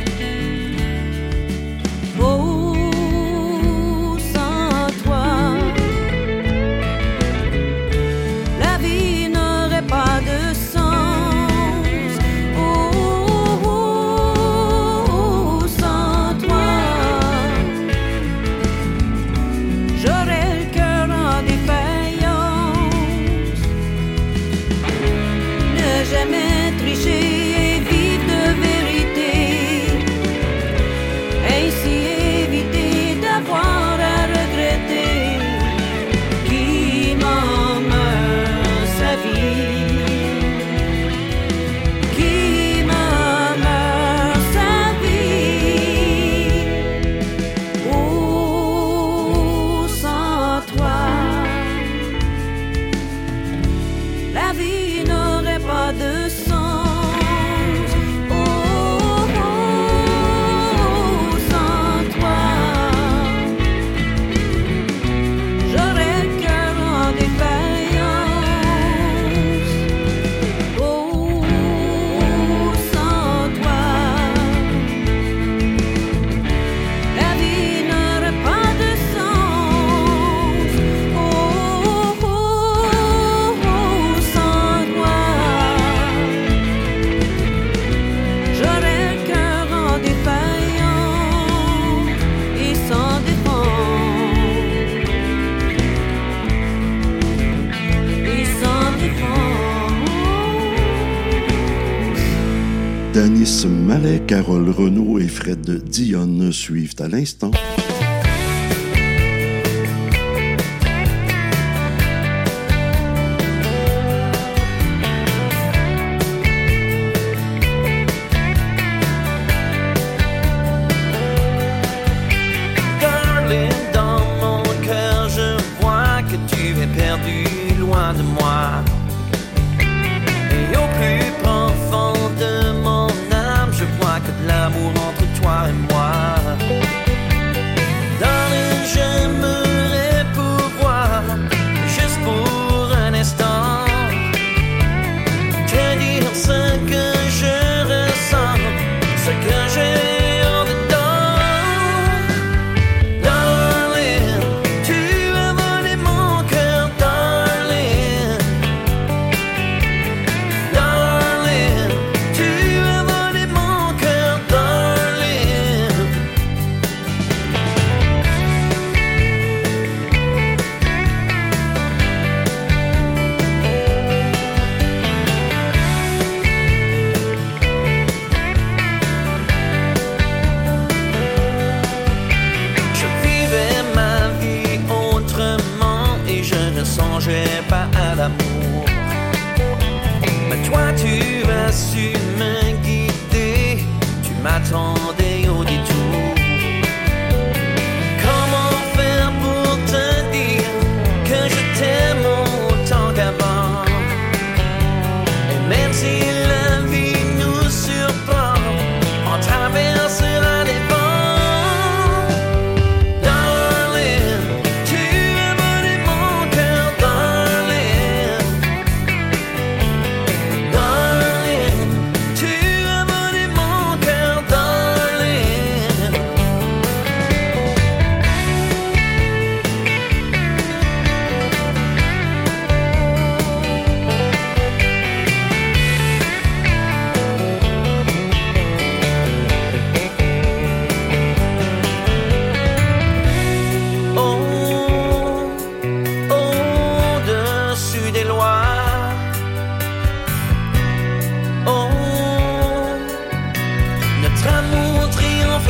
Dionne suivent à l'instant.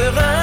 river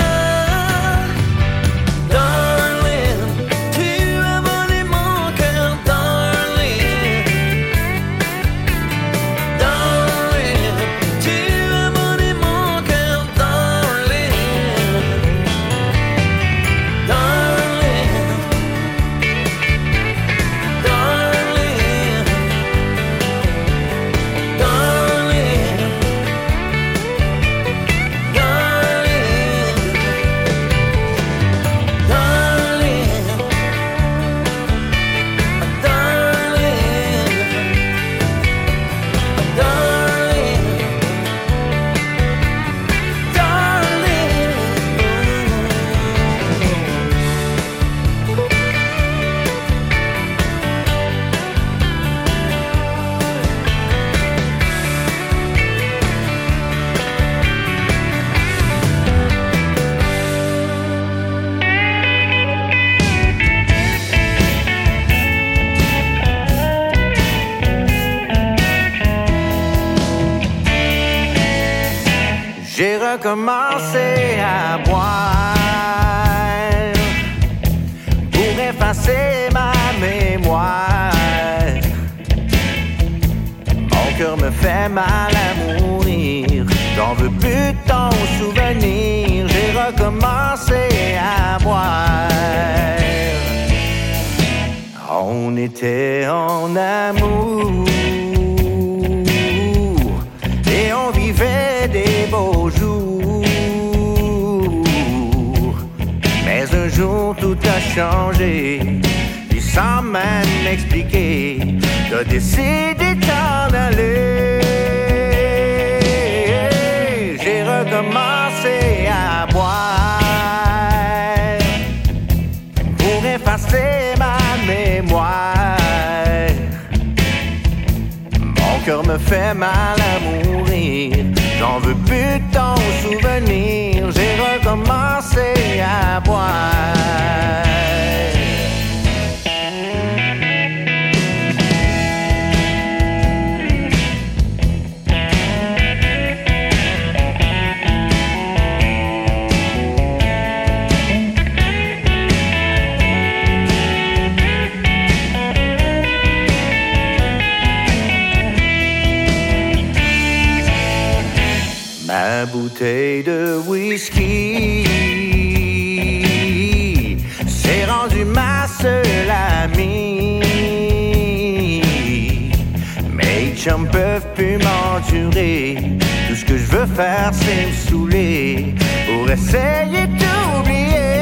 faire, c'est me saouler pour essayer d'oublier.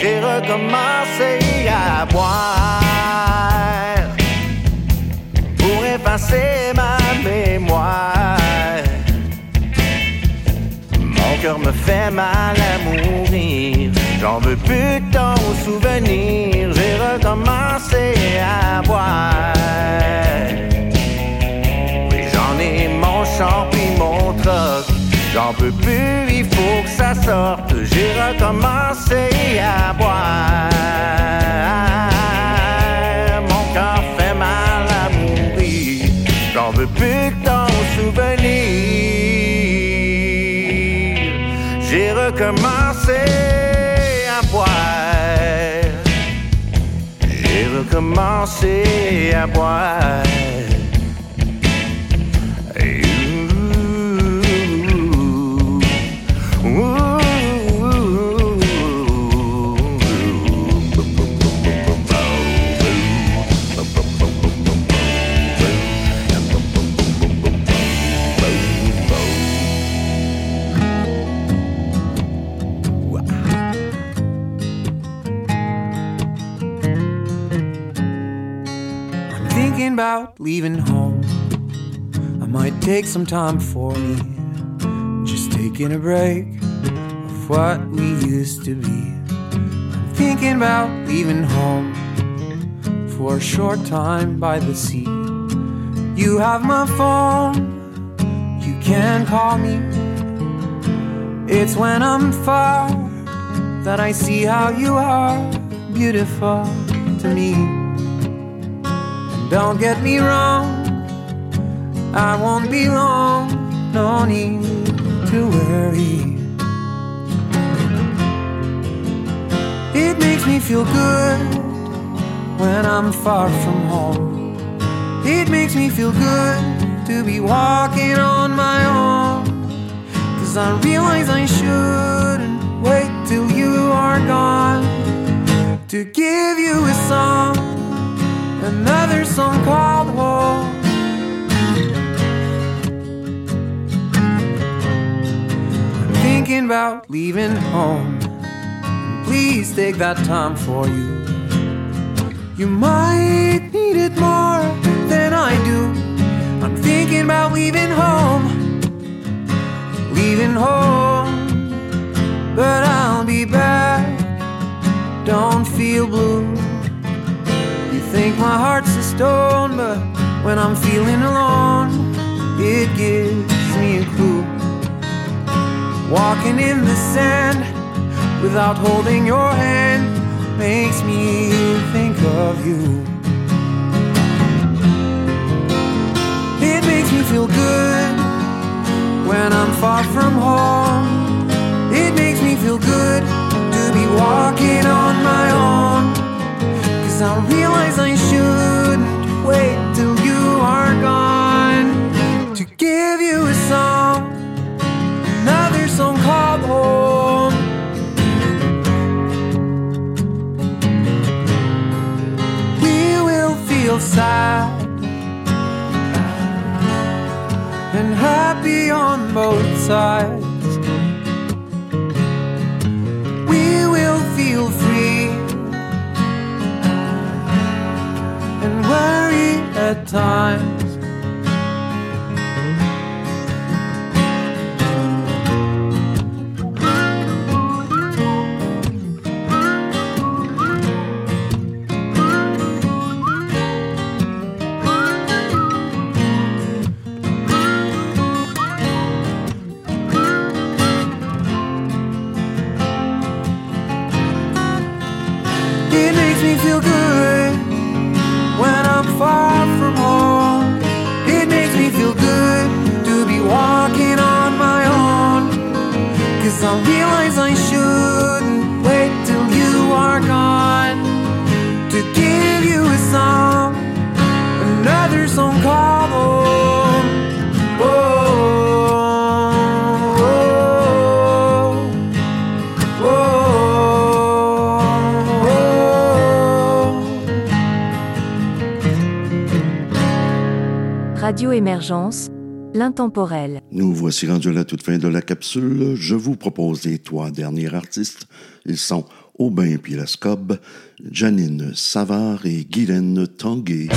J'ai recommencé à boire pour effacer ma mémoire. Mon cœur me fait mal à mourir. J'en veux plus de ton souvenir. J'ai recommencé à boire. Mon champ puis mon troc. J'en peux plus, il faut que ça sorte. J'ai recommencé à boire. Mon cœur fait mal à mourir. J'en veux plus que ton souvenir. J'ai recommencé à boire. J'ai recommencé à boire. Leaving home. I might take some time for me, just taking a break of what we used to be. I'm thinking about leaving home for a short time by the sea. You have my phone, you can call me. It's when I'm far that I see how you are beautiful to me. Don't get me wrong, I won't be long, no need to worry. It makes me feel good when I'm far from home. It makes me feel good to be walking on my own. Cause I realize I shouldn't wait till you are gone to give you a song another song called Home. I'm thinking about leaving home. Please take that time for you. You might need it more than I do. I'm thinking about leaving home, leaving home, but I'll be back. Don't feel blue. Think my heart's a stone, but when I'm feeling alone, it gives me a clue. Walking in the sand without holding your hand makes me think of you. It makes me feel good when I'm far from home. It makes me feel good to be walking on my own. I realize I shouldn't wait till you are gone to give you a song, another song called home. We will feel sad and happy on both sides. At times. Wait till you are gone to give you a song, another song called oh, oh, oh, Radio Émergence nous voici rendus à la toute fin de la capsule. Je vous propose les trois derniers artistes. Ils sont Aubin Pilascob, Janine Savard et Guylaine Tanguay.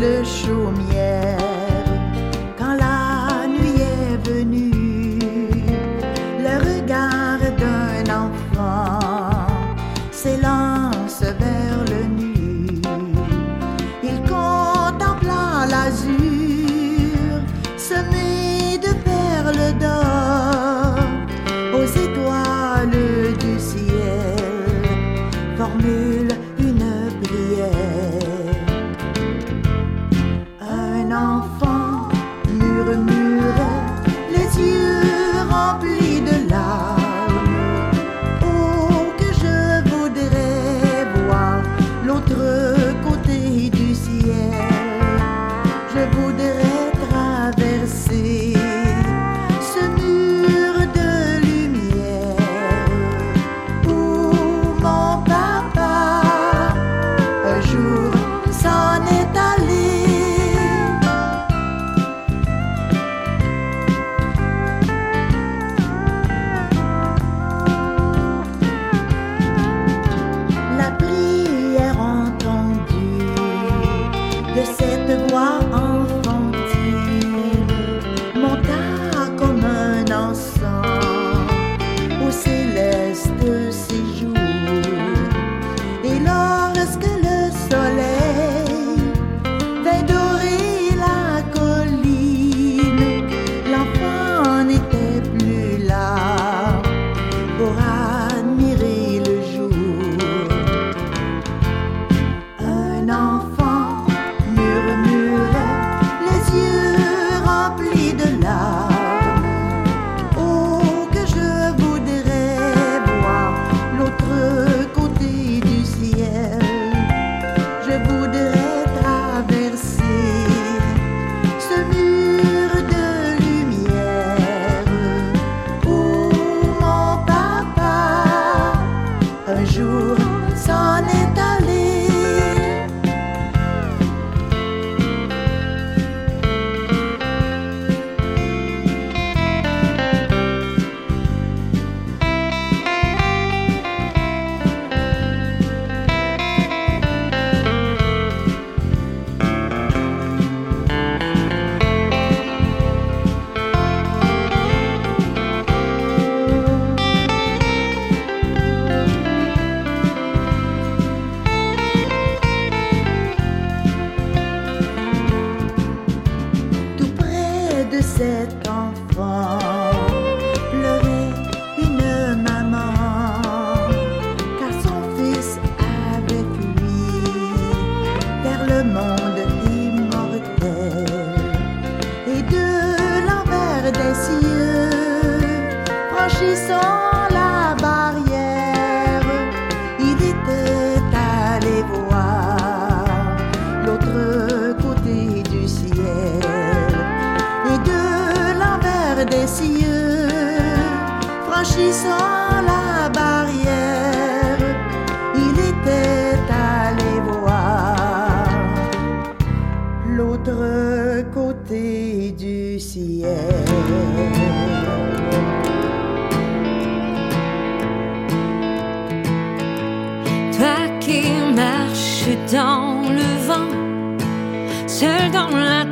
le chaumière.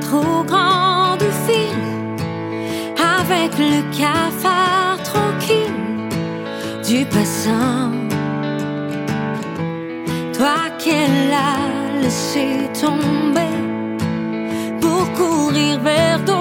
trop grand du fil avec le cafard tranquille du passant. Toi qu'elle a laissé tomber pour courir vers d'autres.